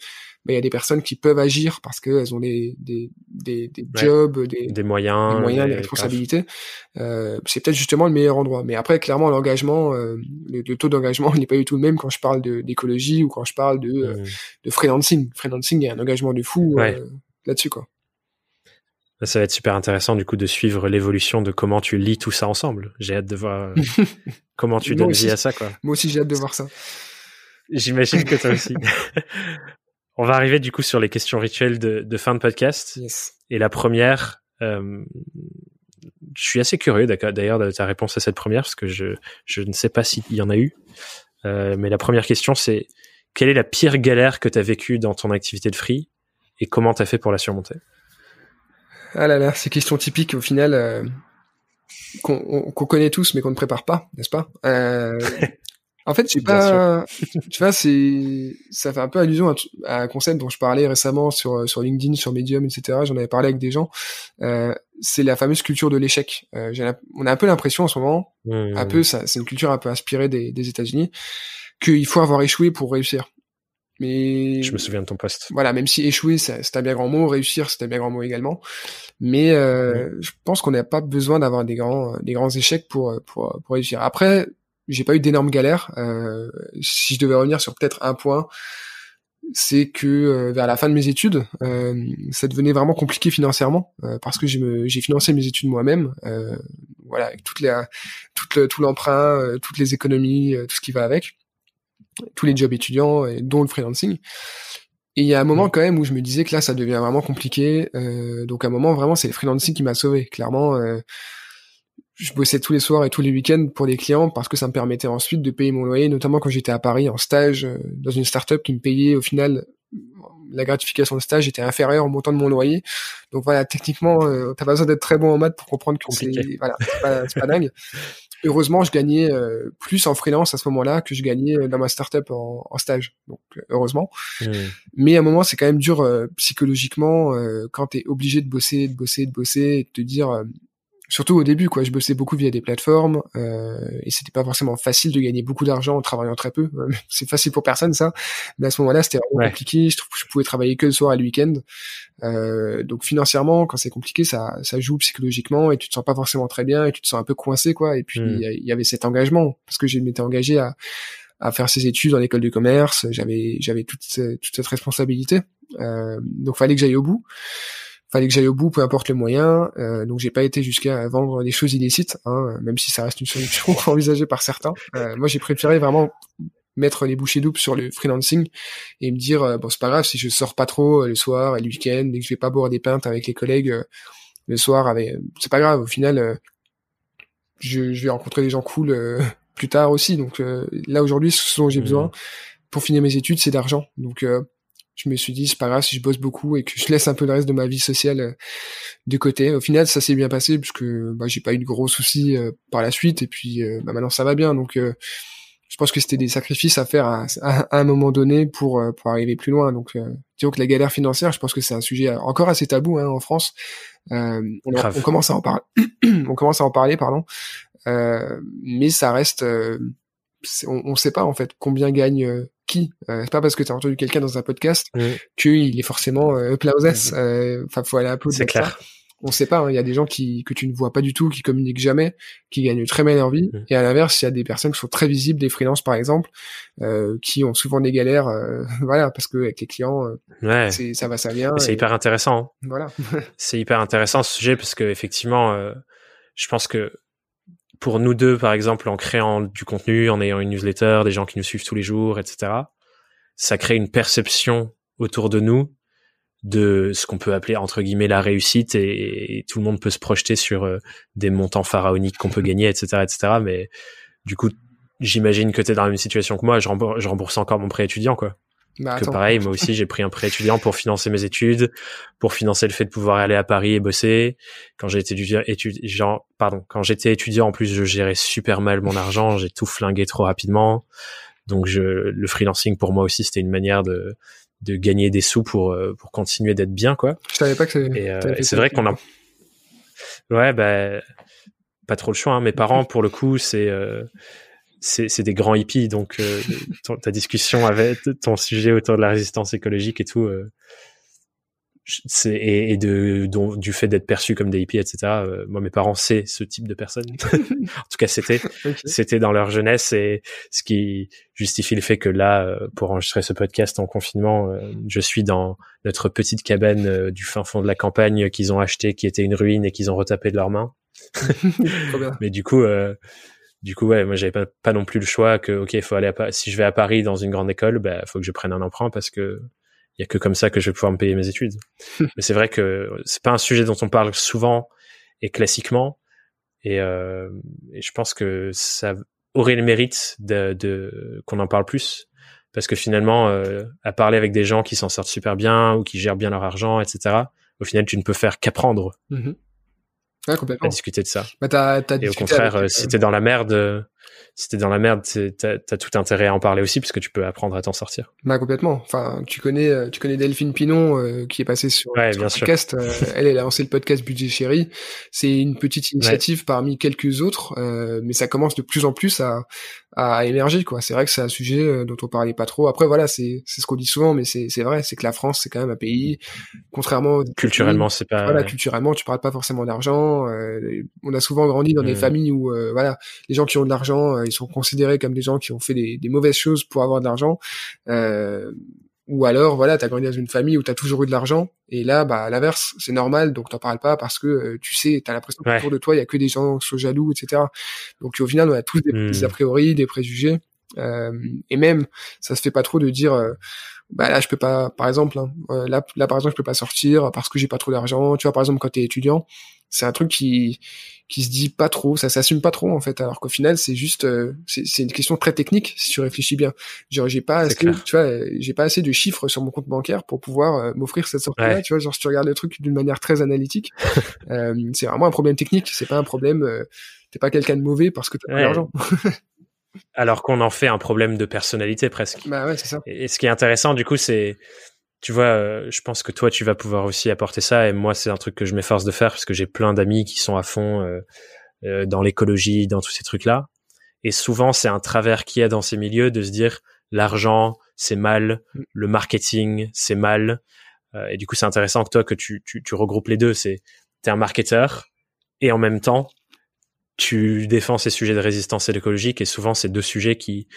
bah, il y a des personnes qui peuvent agir parce qu'elles ont des des des, des Ouais. jobs des, Des moyens. des moyens, des responsabilités. Euh, c'est peut-être justement le meilleur endroit. Mais après, clairement, l'engagement, euh, le, le taux d'engagement, n'est pas du tout le même quand je parle d'écologie ou quand je parle de, euh, Mm. de freelancing. Freelancing, il y a un engagement de fou Ouais. là-dessus, quoi. Ça va être super intéressant du coup de suivre l'évolution de comment tu lis tout ça ensemble. J'ai hâte de voir comment tu donnes vie à ça quoi. Moi aussi, j'ai hâte de voir ça. J'imagine que toi aussi. On va arriver du coup sur les questions rituelles de, de fin de podcast. Yes. Et la première, euh, je suis assez curieux d'ailleurs de ta réponse à cette première parce que je, je ne sais pas s'il y en a eu. Euh, mais la première question c'est quelle est la pire galère que tu as vécue dans ton activité de free et comment tu as fait pour la surmonter? Ah là là, ces questions typiques, au final, euh, qu'on on- qu'on connaît tous, mais qu'on ne prépare pas, n'est-ce pas? Euh, En fait, j'ai pas. Tu vois, c'est ça fait un peu allusion à, à un concept dont je parlais récemment sur sur LinkedIn, sur Medium, etc. J'en avais parlé avec des gens. Euh, c'est la fameuse culture de l'échec. Euh, on a un peu l'impression en ce moment, un peu, ça, c'est une culture un peu inspirée des, des États-Unis, qu'il faut avoir échoué pour réussir. Mais Je me souviens de ton poste. voilà, même si échouer, c'est c'est un bien grand mot, réussir, c'est un bien grand mot également. Mais euh, je pense qu'on n'a pas besoin d'avoir des grands, des grands échecs pour pour, pour réussir. Après, j'ai pas eu d'énormes galères. Euh, si je devais revenir sur peut-être un point, c'est que euh, vers la fin de mes études, euh, ça devenait vraiment compliqué financièrement euh, parce que j'ai financé mes études moi-même. Euh, voilà, avec toute la, toute le, tout l'emprunt, euh, toutes les économies, tout ce qui va avec, tous les jobs étudiants, et dont le freelancing. Et il y a un moment quand même où je me disais que là, ça devient vraiment compliqué. Euh, donc à un moment, vraiment, c'est le freelancing qui m'a sauvé. Clairement, euh, je bossais tous les soirs et tous les week-ends pour des clients parce que ça me permettait ensuite de payer mon loyer, notamment quand j'étais à Paris en stage euh, dans une start-up qui me payait au final la gratification de stage était inférieure au montant de mon loyer. Donc voilà, techniquement, euh, t'as pas besoin d'être très bon en maths pour comprendre que c'est voilà, c'est pas, pas dingue. Heureusement, je gagnais euh, plus en freelance à ce moment-là que je gagnais euh, dans ma start-up en, en stage. Donc euh, heureusement. Hmm. Mais à un moment, c'est quand même dur euh, psychologiquement euh, quand t'es obligé de bosser, de bosser, de bosser, et de te dire, surtout au début, quoi. Je bossais beaucoup via des plateformes euh, et c'était pas forcément facile de gagner beaucoup d'argent en travaillant très peu. c'est facile pour personne ça, mais à ce moment-là, c'était vraiment Ouais. compliqué. Je, trouve, je pouvais travailler que le soir et le week-end. Euh, donc financièrement, quand c'est compliqué, ça, ça joue psychologiquement et tu te sens pas forcément très bien et tu te sens un peu coincé, quoi. Et puis il Mm. y il y avait cet engagement parce que je m'étais engagé à à faire ses études en école de commerce. J'avais j'avais toute toute cette responsabilité. Euh, donc fallait que j'aille au bout. Fallait que j'aille au bout, peu importe le moyen. Euh, donc j'ai pas été jusqu'à vendre des choses illicites, hein, même si ça reste une solution envisagée par certains. Euh, moi j'ai préféré vraiment mettre les bouchées doubles sur le freelancing et me dire euh, bon c'est pas grave si je sors pas trop le soir et le week-end et que je vais pas boire des pintes avec les collègues le soir avec c'est pas grave au final je, je, vais rencontrer des gens cool plus tard aussi donc là aujourd'hui ce dont j'ai mmh. besoin pour finir mes études c'est d'argent donc je me suis dit c'est pas grave si je bosse beaucoup et que je laisse un peu le reste de ma vie sociale euh, de côté. Au final, ça s'est bien passé puisque bah, j'ai pas eu de gros soucis euh, par la suite et puis euh, bah, maintenant ça va bien. Donc je pense que c'était des sacrifices à faire à, un moment donné pour pour arriver plus loin. Donc disons que la galère financière, je pense que c'est un sujet encore assez tabou hein, en France. On, on, commence à en parler. on commence à en parler, pardon. mais ça reste on, ne sait pas en fait combien gagne qui. Euh, c'est pas parce que tu as entendu quelqu'un dans un podcast mmh. qu'il est forcément euh, mmh. euh, Enfin, faut aller un peu. C'est clair. On sait pas. Hein. Il y a des gens qui que tu ne vois pas du tout, qui communiquent jamais, qui gagnent très mal leur vie. Mmh. Et à l'inverse, il y a des personnes qui sont très visibles, des freelances par exemple, euh, qui ont souvent des galères. Euh, voilà, parce que avec les clients, ouais. ça va, ça vient. C'est hyper intéressant. Hein. Voilà. c'est hyper intéressant ce sujet parce que effectivement, je pense que pour nous deux, par exemple, en créant du contenu, en ayant une newsletter, des gens qui nous suivent tous les jours, etc., ça crée une perception autour de nous de ce qu'on peut appeler entre guillemets la réussite et, tout le monde peut se projeter sur euh, des montants pharaoniques qu'on peut gagner, etc., etc. Mais du coup, j'imagine que tu es dans la même situation que moi. Je rembourse, je rembourse encore mon prêt étudiant, quoi. Bah, que pareil, moi aussi, j'ai pris un prêt étudiant pour financer mes études, pour financer le fait de pouvoir aller à Paris et bosser. Quand j'étais étudiant, pardon, quand j'étais étudiant, en plus, je gérais super mal mon argent, j'ai tout flingué trop rapidement. Donc, je, le freelancing pour moi aussi, c'était une manière de, de gagner des sous pour euh, pour continuer d'être bien, quoi. Je savais pas que c'est. Euh, c'est vrai qu'on a. Ouais, bah, pas trop le choix. Hein. Mes parents, pour le coup, c'est euh, c'est des grands hippies, donc euh, ta discussion avec ton sujet autour de la résistance écologique et tout, euh, et, et, de du fait d'être perçu comme des hippies, etc. Euh, moi, mes parents, c'est ce type de personne. en tout cas, c'était c'était dans leur jeunesse et ce qui justifie le fait que là, pour enregistrer ce podcast en confinement, je suis dans notre petite cabane du fin fond de la campagne qu'ils ont acheté, qui était une ruine et qu'ils ont retapé de leurs mains. Mais du coup du coup, ouais, moi, j'avais pas, pas non plus le choix que, ok, faut aller à, si je vais à Paris dans une grande école, bah, faut que je prenne un emprunt parce que il y a que comme ça que je vais pouvoir me payer mes études. Mais c'est vrai que c'est pas un sujet dont on parle souvent et classiquement. Et, euh, et je pense que ça aurait le mérite de, de qu'on en parle plus. Parce que finalement, euh, à parler avec des gens qui s'en sortent super bien ou qui gèrent bien leur argent, etc., au final, tu ne peux faire qu'apprendre. Mm-hmm. Ouais, complètement. À discuter de ça. Bah, t'as, t'as et au contraire, euh, si t'es dans la merde, si t'es dans la merde, t'as as tout intérêt à en parler aussi parce que tu peux apprendre à t'en sortir. Bah complètement. Enfin, tu connais, euh, tu connais Delphine Pinon euh, qui est passée sur, ouais, sur le podcast. Euh, elle, elle a lancé le podcast Budget Chéri. C'est une petite initiative parmi quelques autres, mais ça commence de plus en plus à, à émerger. Quoi. C'est vrai que c'est un sujet dont on parlait pas trop. Après voilà, c'est c'est ce qu'on dit souvent, mais c'est c'est vrai, c'est que la France c'est quand même un pays, contrairement culturellement c'est pas. Voilà, culturellement tu parles pas forcément d'argent. on a souvent grandi dans des mmh. familles où voilà, les gens qui ont de l'argent ils sont considérés comme des gens qui ont fait des, des mauvaises choses pour avoir de l'argent. Euh, ou alors, voilà, t'as grandi dans une famille où t'as toujours eu de l'argent, et là, bah, à l'inverse, c'est normal, donc t'en parles pas parce que euh, tu sais, t'as l'impression que autour de toi, il y a que des gens qui sont jaloux, etc. Donc au final, on a tous des, hmm. a priori, des préjugés, euh, et même, ça se fait pas trop de dire, euh, bah là, je peux pas, par exemple, hein, euh, là, là, par exemple, je peux pas sortir parce que j'ai pas trop d'argent. Tu vois, par exemple, quand t'es étudiant, c'est un truc qui qui se dit pas trop, ça s'assume pas trop en fait, alors qu'au final c'est juste euh, c'est une question très technique si tu réfléchis bien. Genre j'ai pas assez, tu vois, j'ai pas assez de chiffres sur mon compte bancaire pour pouvoir m'offrir cette sortie-là, tu vois, genre si tu regardes le truc d'une manière très analytique, c'est vraiment un problème technique, c'est pas un problème, t'es pas quelqu'un de mauvais parce que t'as pas d'argent. alors qu'on en fait un problème de personnalité presque. Bah ouais, c'est ça. Et, ce qui est intéressant du coup c'est tu vois, euh, je pense que toi, tu vas pouvoir aussi apporter ça. Et moi, c'est un truc que je m'efforce de faire parce que j'ai plein d'amis qui sont à fond euh, euh, dans l'écologie, dans tous ces trucs-là. Et souvent, c'est un travers qu'il y a dans ces milieux de se dire l'argent, c'est mal, mm. le marketing, c'est mal. et du coup, c'est intéressant que toi, que tu, tu, tu regroupes les deux. C'est t'es un marketeur et en même temps, tu défends ces sujets de résistance écologique. Et souvent, c'est deux sujets qui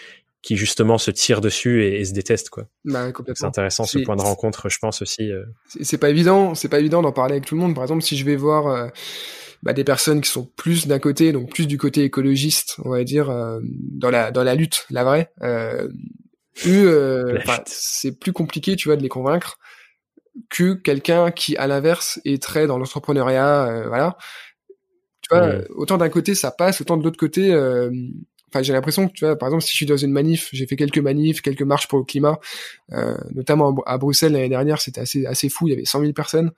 qui justement se tirent dessus et, se détestent quoi. Bah, c'est intéressant ce point de rencontre, je pense aussi. Euh. C'est pas évident, c'est pas évident d'en parler avec tout le monde. Par exemple, si je vais voir euh, bah, des personnes qui sont plus d'un côté, donc plus du côté écologiste, on va dire, euh, dans la dans la lutte, la vraie. Euh, c'est plus compliqué, tu vois, de les convaincre que quelqu'un qui, à l'inverse, est très dans l'entrepreneuriat, voilà. Tu vois, autant d'un côté ça passe, autant de l'autre côté, Enfin, j'ai l'impression que tu vois, par exemple, si je suis dans une manif, j'ai fait quelques manifs, quelques marches pour le climat, euh, notamment à Bruxelles l'année dernière, c'était assez assez fou. Il y avait 100 000 personnes.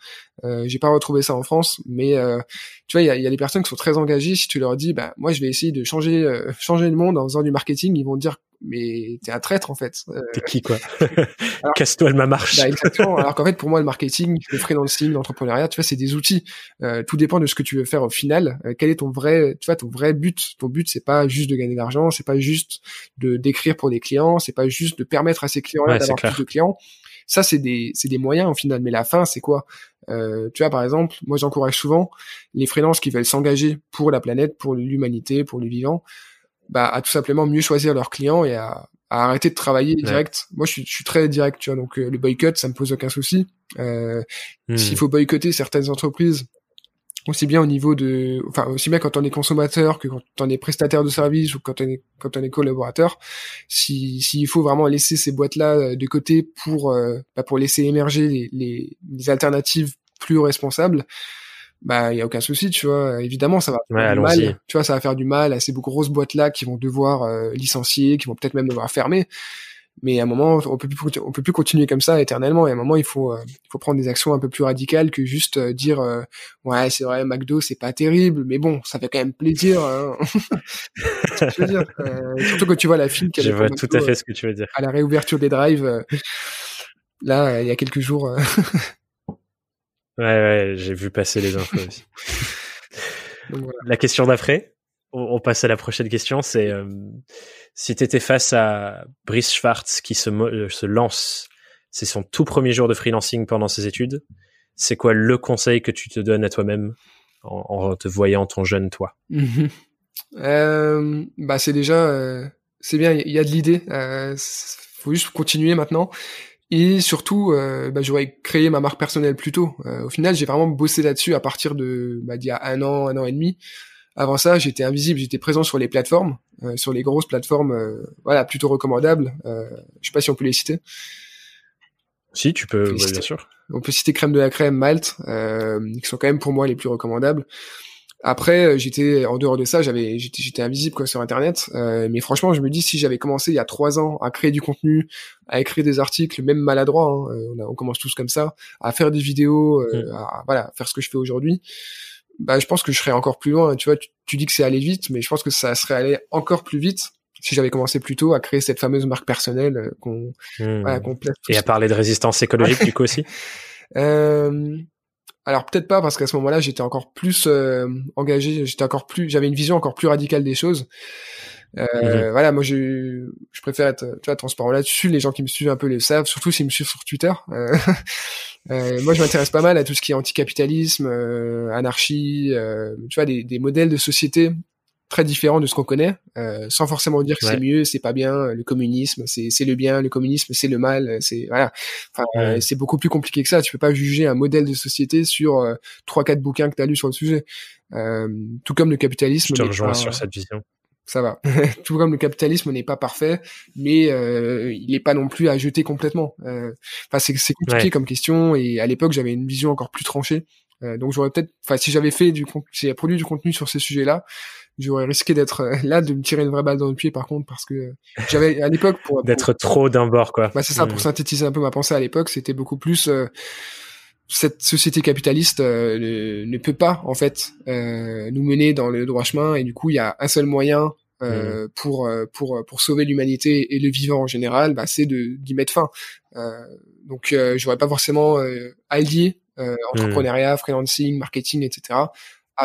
Euh, j'ai pas retrouvé ça en France, mais euh, tu vois, il y a, y a, des personnes qui sont très engagées. Si tu leur dis, bah moi, je vais essayer de changer euh, changer le monde en faisant du marketing, ils vont te dire mais t'es un traître en fait. Euh, t'es qui quoi? Casse-toi de ma marche. Bah, exactement. Alors qu'en fait pour moi le marketing, le freelancing, l'entrepreneuriat, tu vois, c'est des outils. Euh, tout dépend de ce que tu veux faire au final. Euh, quel est ton vrai, tu vois, ton vrai but? Ton but c'est pas juste de gagner de l'argent, c'est pas juste de d'écrire pour des clients, c'est pas juste de permettre à ces clients d'avoir plus de clients. Ça c'est des c'est des moyens au final, mais la fin c'est quoi? Euh, tu vois, par exemple, moi j'encourage souvent les freelances qui veulent s'engager pour la planète, pour l'humanité, pour le vivant, bah, à tout simplement mieux choisir leurs clients et à, à arrêter de travailler direct. Moi, je suis, je suis, très direct, tu vois. Donc, euh, le boycott, ça me pose aucun souci. Euh, hmm. S'il faut boycotter certaines entreprises, aussi bien au niveau de, enfin, aussi bien quand on est consommateur que quand on est prestataire de service ou quand on est, quand on est collaborateur, si, s'il faut vraiment laisser ces boîtes-là euh, de côté pour, euh, bah, pour laisser émerger les, les, les alternatives plus responsables, bah il y a aucun souci tu vois. Évidemment ça va faire du mal. Tu vois ça va faire du mal à ces grosses boîtes là qui vont devoir euh, licencier qui vont peut-être même devoir fermer. Mais à un moment on peut plus on peut plus continuer comme ça éternellement. Et à un moment il faut euh, il faut prendre des actions un peu plus radicales que juste euh, dire ouais c'est vrai McDo c'est pas terrible. Mais bon ça fait quand même plaisir hein. je veux dire, surtout quand tu vois la fille qui je vois tout à fait ce que tu veux dire. à la réouverture des drives là il y a quelques jours Ouais, ouais, j'ai vu passer les infos aussi. La question d'après, on, passe à la prochaine question, c'est euh, si tu étais face à Brice Schwartz qui se, euh, se lance, c'est son tout premier jour de freelancing pendant ses études, c'est quoi le conseil que tu te donnes à toi-même en, te voyant ton jeune toi? Euh, Bah c'est déjà, c'est bien, il y a de l'idée, faut juste continuer maintenant. Et surtout, euh, bah, j'aurais créé ma marque personnelle plus tôt. Euh, au final, j'ai vraiment bossé là-dessus à partir de bah, d'il y a un an, un an et demi. Avant ça, j'étais invisible, j'étais présent sur les plateformes, euh, sur les grosses plateformes, euh, voilà, plutôt recommandables. Euh, je sais pas si on peut les citer. Si, tu peux, bien sûr. On peut citer Crème de la Crème, Malte, qui sont quand même pour moi les plus recommandables. Après, euh, j'étais en dehors de ça, j'avais j'étais invisible quoi sur Internet. Euh, mais franchement, je me dis si j'avais commencé il y a trois ans à créer du contenu, à écrire des articles, même maladroit, hein, euh, on, commence tous comme ça, à faire des vidéos, mm. à voilà faire ce que je fais aujourd'hui. Bah, je pense que je serais encore plus loin. Tu vois, tu, dis que c'est aller vite, mais je pense que ça serait allé encore plus vite si j'avais commencé plus tôt à créer cette fameuse marque personnelle qu'on mm. voilà, Et à parler de résistance écologique du coup aussi. Euh, alors peut-être pas parce qu'à ce moment-là j'étais encore plus euh, engagé, j'étais encore plus, j'avais une vision encore plus radicale des choses. Euh, mhm. Voilà, moi je, je préfère être, tu vois, transparent là-dessus. Les gens qui me suivent un peu les savent, surtout s'ils me suivent sur Twitter. Euh, moi je m'intéresse pas mal à tout ce qui est anticapitalisme, euh, anarchie, tu vois, des, des modèles de société très différent de ce qu'on connaît, euh, sans forcément dire que c'est mieux, c'est pas bien, le communisme, c'est c'est le bien, le communisme, c'est le mal, c'est voilà. Enfin, euh, c'est beaucoup plus compliqué que ça. Tu peux pas juger un modèle de société sur euh, trois quatre bouquins que tu as lus sur le sujet. Euh, tout comme le capitalisme. Je te rejoins sur cette vision. Ça va. tout comme le capitalisme n'est pas parfait, mais il est pas non plus à jeter complètement. Enfin, c'est c'est compliqué comme question. Et à l'époque, j'avais une vision encore plus tranchée. donc j'aurais peut-être, enfin, si j'avais fait du, si j'avais produit du contenu sur ces sujets-là, j'aurais risqué d'être euh, là de me tirer une vraie balle dans le pied par contre parce que j'avais à l'époque pour d'être trop d'un bord quoi. Bah c'est ça pour hmm. synthétiser un peu ma pensée à l'époque, c'était beaucoup plus euh, cette société capitaliste euh, ne, peut pas en fait nous mener dans le droit chemin et du coup il y a un seul moyen hmm. pour pour pour sauver l'humanité et le vivant en général, bah, c'est de d'y mettre fin. donc j'aurais pas forcément allié hmm. entrepreneuriat, freelancing, marketing, etc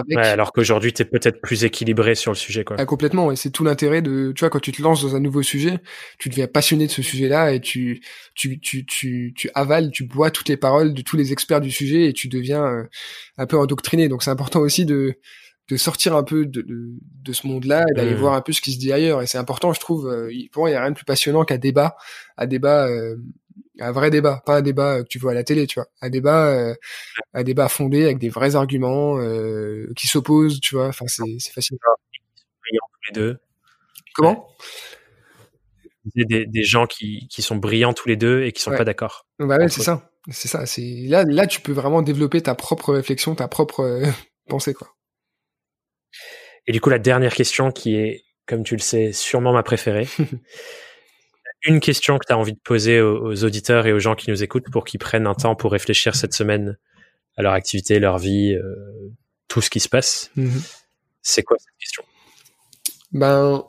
Ouais, alors qu'aujourd'hui, tu es peut-être plus équilibré sur le sujet. Quoi. Ah, complètement, et c'est tout l'intérêt de, tu vois, quand tu te lances dans un nouveau sujet, tu deviens passionné de ce sujet-là et tu, tu, tu, tu, tu avales, tu bois toutes les paroles de tous les experts du sujet et tu deviens euh, un peu endoctriné. Donc c'est important aussi de, de sortir un peu de, de, ce monde-là et d'aller mmh. voir un peu ce qui se dit ailleurs. Et c'est important, je trouve. Euh, pour moi, il y a rien de plus passionnant qu'un débat, un débat, euh, un vrai débat, pas un débat que tu vois à la télé, tu vois, un débat, euh, un débat fondé avec des vrais arguments qui s'opposent, tu vois. Enfin, c'est c'est facile. les deux. Comment? Des, des gens qui, qui sont brillants tous les deux et qui sont pas d'accord. Bah ouais, c'est ça. C'est ça. C'est là, là, tu peux vraiment développer ta propre réflexion, ta propre pensée, quoi. Et du coup, la dernière question qui est, comme tu le sais, sûrement ma préférée. Une question que tu as envie de poser aux, auditeurs et aux gens qui nous écoutent pour qu'ils prennent un temps pour réfléchir cette semaine à leur activité, leur vie, euh, tout ce qui se passe. Mhm. C'est quoi cette question? Ben,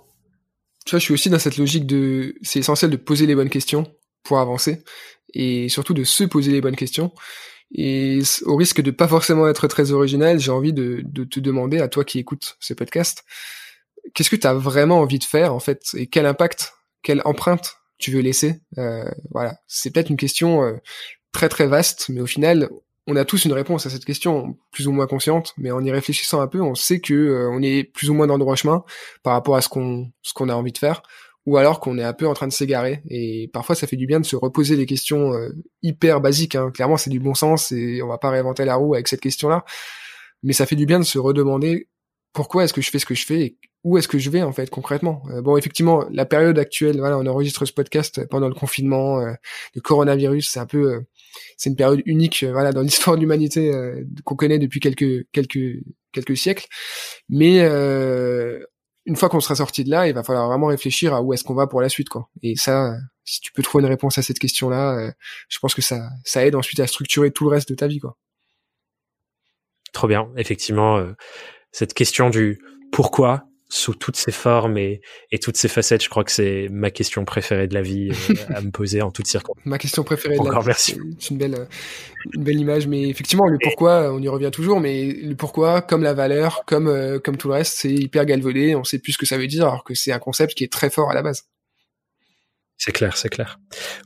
tu vois, je suis aussi dans cette logique de, c'est essentiel de poser les bonnes questions pour avancer et surtout de se poser les bonnes questions. Et au risque de pas forcément être très original, j'ai envie de, de, te demander à toi qui écoutes ce podcast, qu'est-ce que tu as vraiment envie de faire en fait? Et quel impact, quelle empreinte tu veux laisser euh, Voilà, c'est peut-être une question euh, très très vaste, mais au final, on a tous une réponse à cette question, plus ou moins consciente, mais en y réfléchissant un peu, on sait que euh, on est plus ou moins dans le droit chemin par rapport à ce qu'on ce qu'on a envie de faire ou alors qu'on est un peu en train de s'égarer. Et parfois, ça fait du bien de se reposer des questions euh, hyper basiques. Hein. Clairement, c'est du bon sens et on va pas réinventer la roue avec cette question-là. Mais ça fait du bien de se redemander pourquoi est-ce que je fais ce que je fais et où est-ce que je vais en fait concrètement? Euh, bon, effectivement, la période actuelle, voilà, on enregistre ce podcast pendant le confinement, euh, le coronavirus, c'est un peu, c'est une période unique, voilà, dans l'histoire de l'humanité qu'on connaît depuis quelques quelques quelques siècles. Mais une fois qu'on sera sorti de là, il va falloir vraiment réfléchir à où est-ce qu'on va pour la suite, quoi. Et ça, si tu peux trouver une réponse à cette question-là, euh, je pense que ça, ça aide ensuite à structurer tout le reste de ta vie, quoi. Trop bien, effectivement, euh, cette question du pourquoi sous toutes ses formes et, et toutes ses facettes. Je crois que c'est ma question préférée de la vie euh, à me poser en toutes circonstances. Ma question préférée de la vie. merci. C'est une belle, une belle image, mais effectivement, le pourquoi, on y revient toujours, mais le pourquoi, comme la valeur, comme, euh, comme tout le reste, c'est hyper galvaudé. On sait plus ce que ça veut dire, alors que c'est un concept qui est très fort à la base. C'est clair, c'est clair.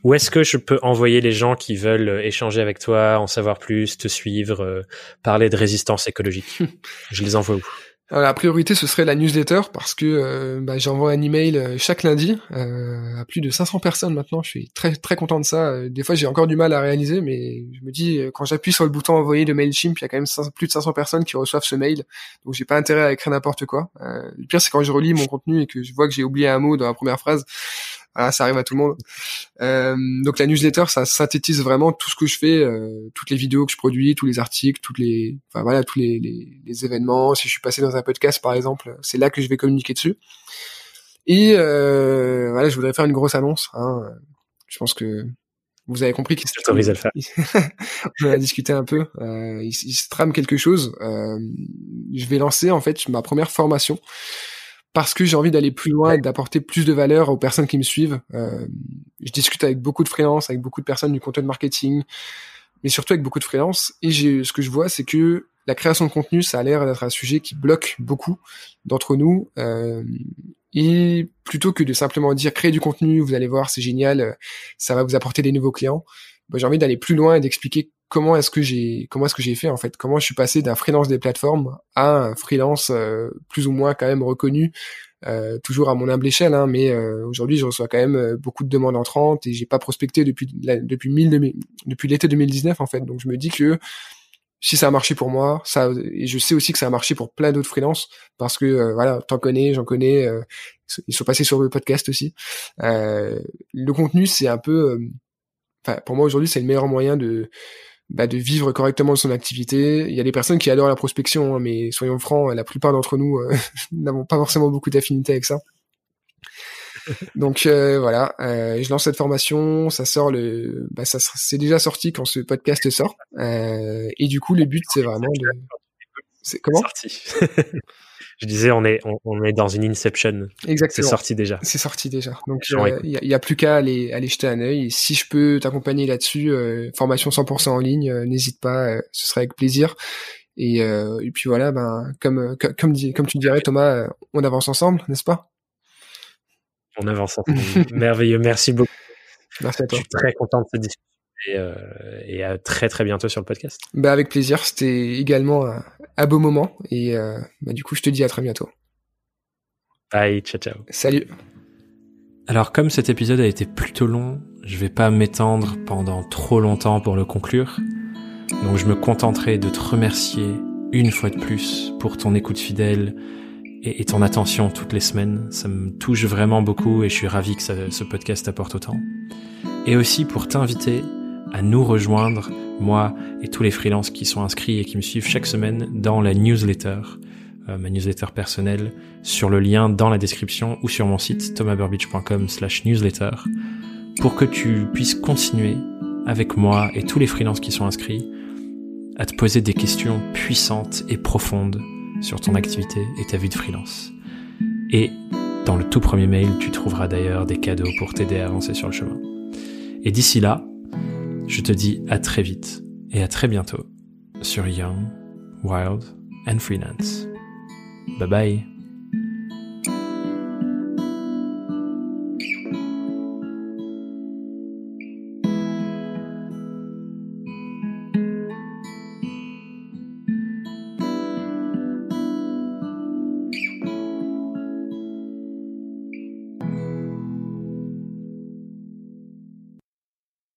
Où est-ce que je peux envoyer les gens qui veulent euh, échanger avec toi, en savoir plus, te suivre, parler de résistance écologique? Je les envoie où? Alors, la priorité, ce serait la newsletter parce que euh, bah, j'envoie un email euh, chaque lundi euh, à plus de 500 personnes maintenant. Je suis très très content de ça. Des fois, j'ai encore du mal à réaliser, mais je me dis quand j'appuie sur le bouton envoyer de Mailchimp, il y a quand même plus de 500 personnes qui reçoivent ce mail. Donc, j'ai pas intérêt à écrire n'importe quoi. le pire, c'est quand je relis mon contenu et que je vois que j'ai oublié un mot dans la première phrase. Voilà, ça arrive à tout le monde. Euh, donc la newsletter, ça synthétise vraiment tout ce que je fais, euh, toutes les vidéos que je produis, tous les articles, toutes les, enfin voilà, tous les, les, les, événements. Si je suis passé dans un podcast, par exemple, c'est là que je vais communiquer dessus. Et euh, voilà, je voudrais faire une grosse annonce. Hein. Je pense que vous avez compris qu'il à le faire. On a discuté un peu. Euh, il, il, se trame quelque chose. Euh, je vais lancer en fait ma première formation parce que j'ai envie d'aller plus loin et d'apporter plus de valeur aux personnes qui me suivent. Euh, je discute avec beaucoup de freelance, avec beaucoup de personnes du content marketing, mais surtout avec beaucoup de freelance. Et j'ai, ce que je vois, c'est que la création de contenu, ça a l'air d'être un sujet qui bloque beaucoup d'entre nous. Euh, et plutôt que de simplement dire créer du contenu, vous allez voir, c'est génial, ça va vous apporter des nouveaux clients. Bah, j'ai envie d'aller plus loin et d'expliquer comment est-ce que j'ai comment est-ce que j'ai fait en fait? Comment je suis passé d'un freelance des plateformes à un freelance euh, plus ou moins quand même reconnu euh, toujours à mon humble échelle hein, mais euh, aujourd'hui je reçois quand même beaucoup de demandes entrantes et j'ai pas prospecté depuis depuis depuis l'été 2019 en fait. Donc je me dis que si ça a marché pour moi ça et je sais aussi que ça a marché pour plein d'autres freelances parce que voilà t'en connais j'en connais ils sont passés sur le podcast aussi. Le contenu c'est un peu Enfin, pour moi aujourd'hui c'est le meilleur moyen de bah, de vivre correctement de son activité. Il y a des personnes qui adorent la prospection, hein, mais soyons francs, la plupart d'entre nous euh, n'avons pas forcément beaucoup d'affinité avec ça. Donc euh, voilà, euh, je lance cette formation, ça sort le, bah, ça c'est déjà sorti quand ce podcast sort, et du coup le but c'est vraiment de, c'est comment? je disais, on est, on, est dans une inception. Exactement. C'est sorti déjà. C'est sorti déjà. Donc, euh, il y, a, plus qu'à aller, aller jeter un œil. Et si je peux t'accompagner là-dessus, euh, formation 100% en ligne, euh, n'hésite pas, ce serait avec plaisir. Et, et puis voilà, ben, comme, comme, comme tu dirais, Thomas, on avance ensemble, n'est-ce pas? On avance ensemble. Merveilleux. Merci beaucoup. Merci à toi. Je suis très content de cette discussion. Et, et, à très très bientôt sur le podcast. Bah avec plaisir, c'était également un, un, beau moment et bah, du coup je te dis à très bientôt. Bye, ciao ciao. Salut. Alors comme cet épisode a été plutôt long, je vais pas m'étendre pendant trop longtemps pour le conclure. Donc je me contenterai de te remercier une fois de plus pour ton écoute fidèle et, ton attention toutes les semaines. Ça me touche vraiment beaucoup et je suis ravi que ce podcast apporte autant. Et aussi pour t'inviter à nous rejoindre, moi et tous les freelances qui sont inscrits et qui me suivent chaque semaine dans la newsletter euh, ma newsletter personnelle sur le lien dans la description ou sur mon site thomasburbidge.com slash newsletter pour que tu puisses continuer avec moi et tous les freelances qui sont inscrits à te poser des questions puissantes et profondes sur ton activité et ta vie de freelance. Et dans le tout premier mail, tu trouveras d'ailleurs des cadeaux pour t'aider à avancer sur le chemin. Et d'ici là, je te dis à très vite et à très bientôt sur Young, Wild and Freelance. Bye bye.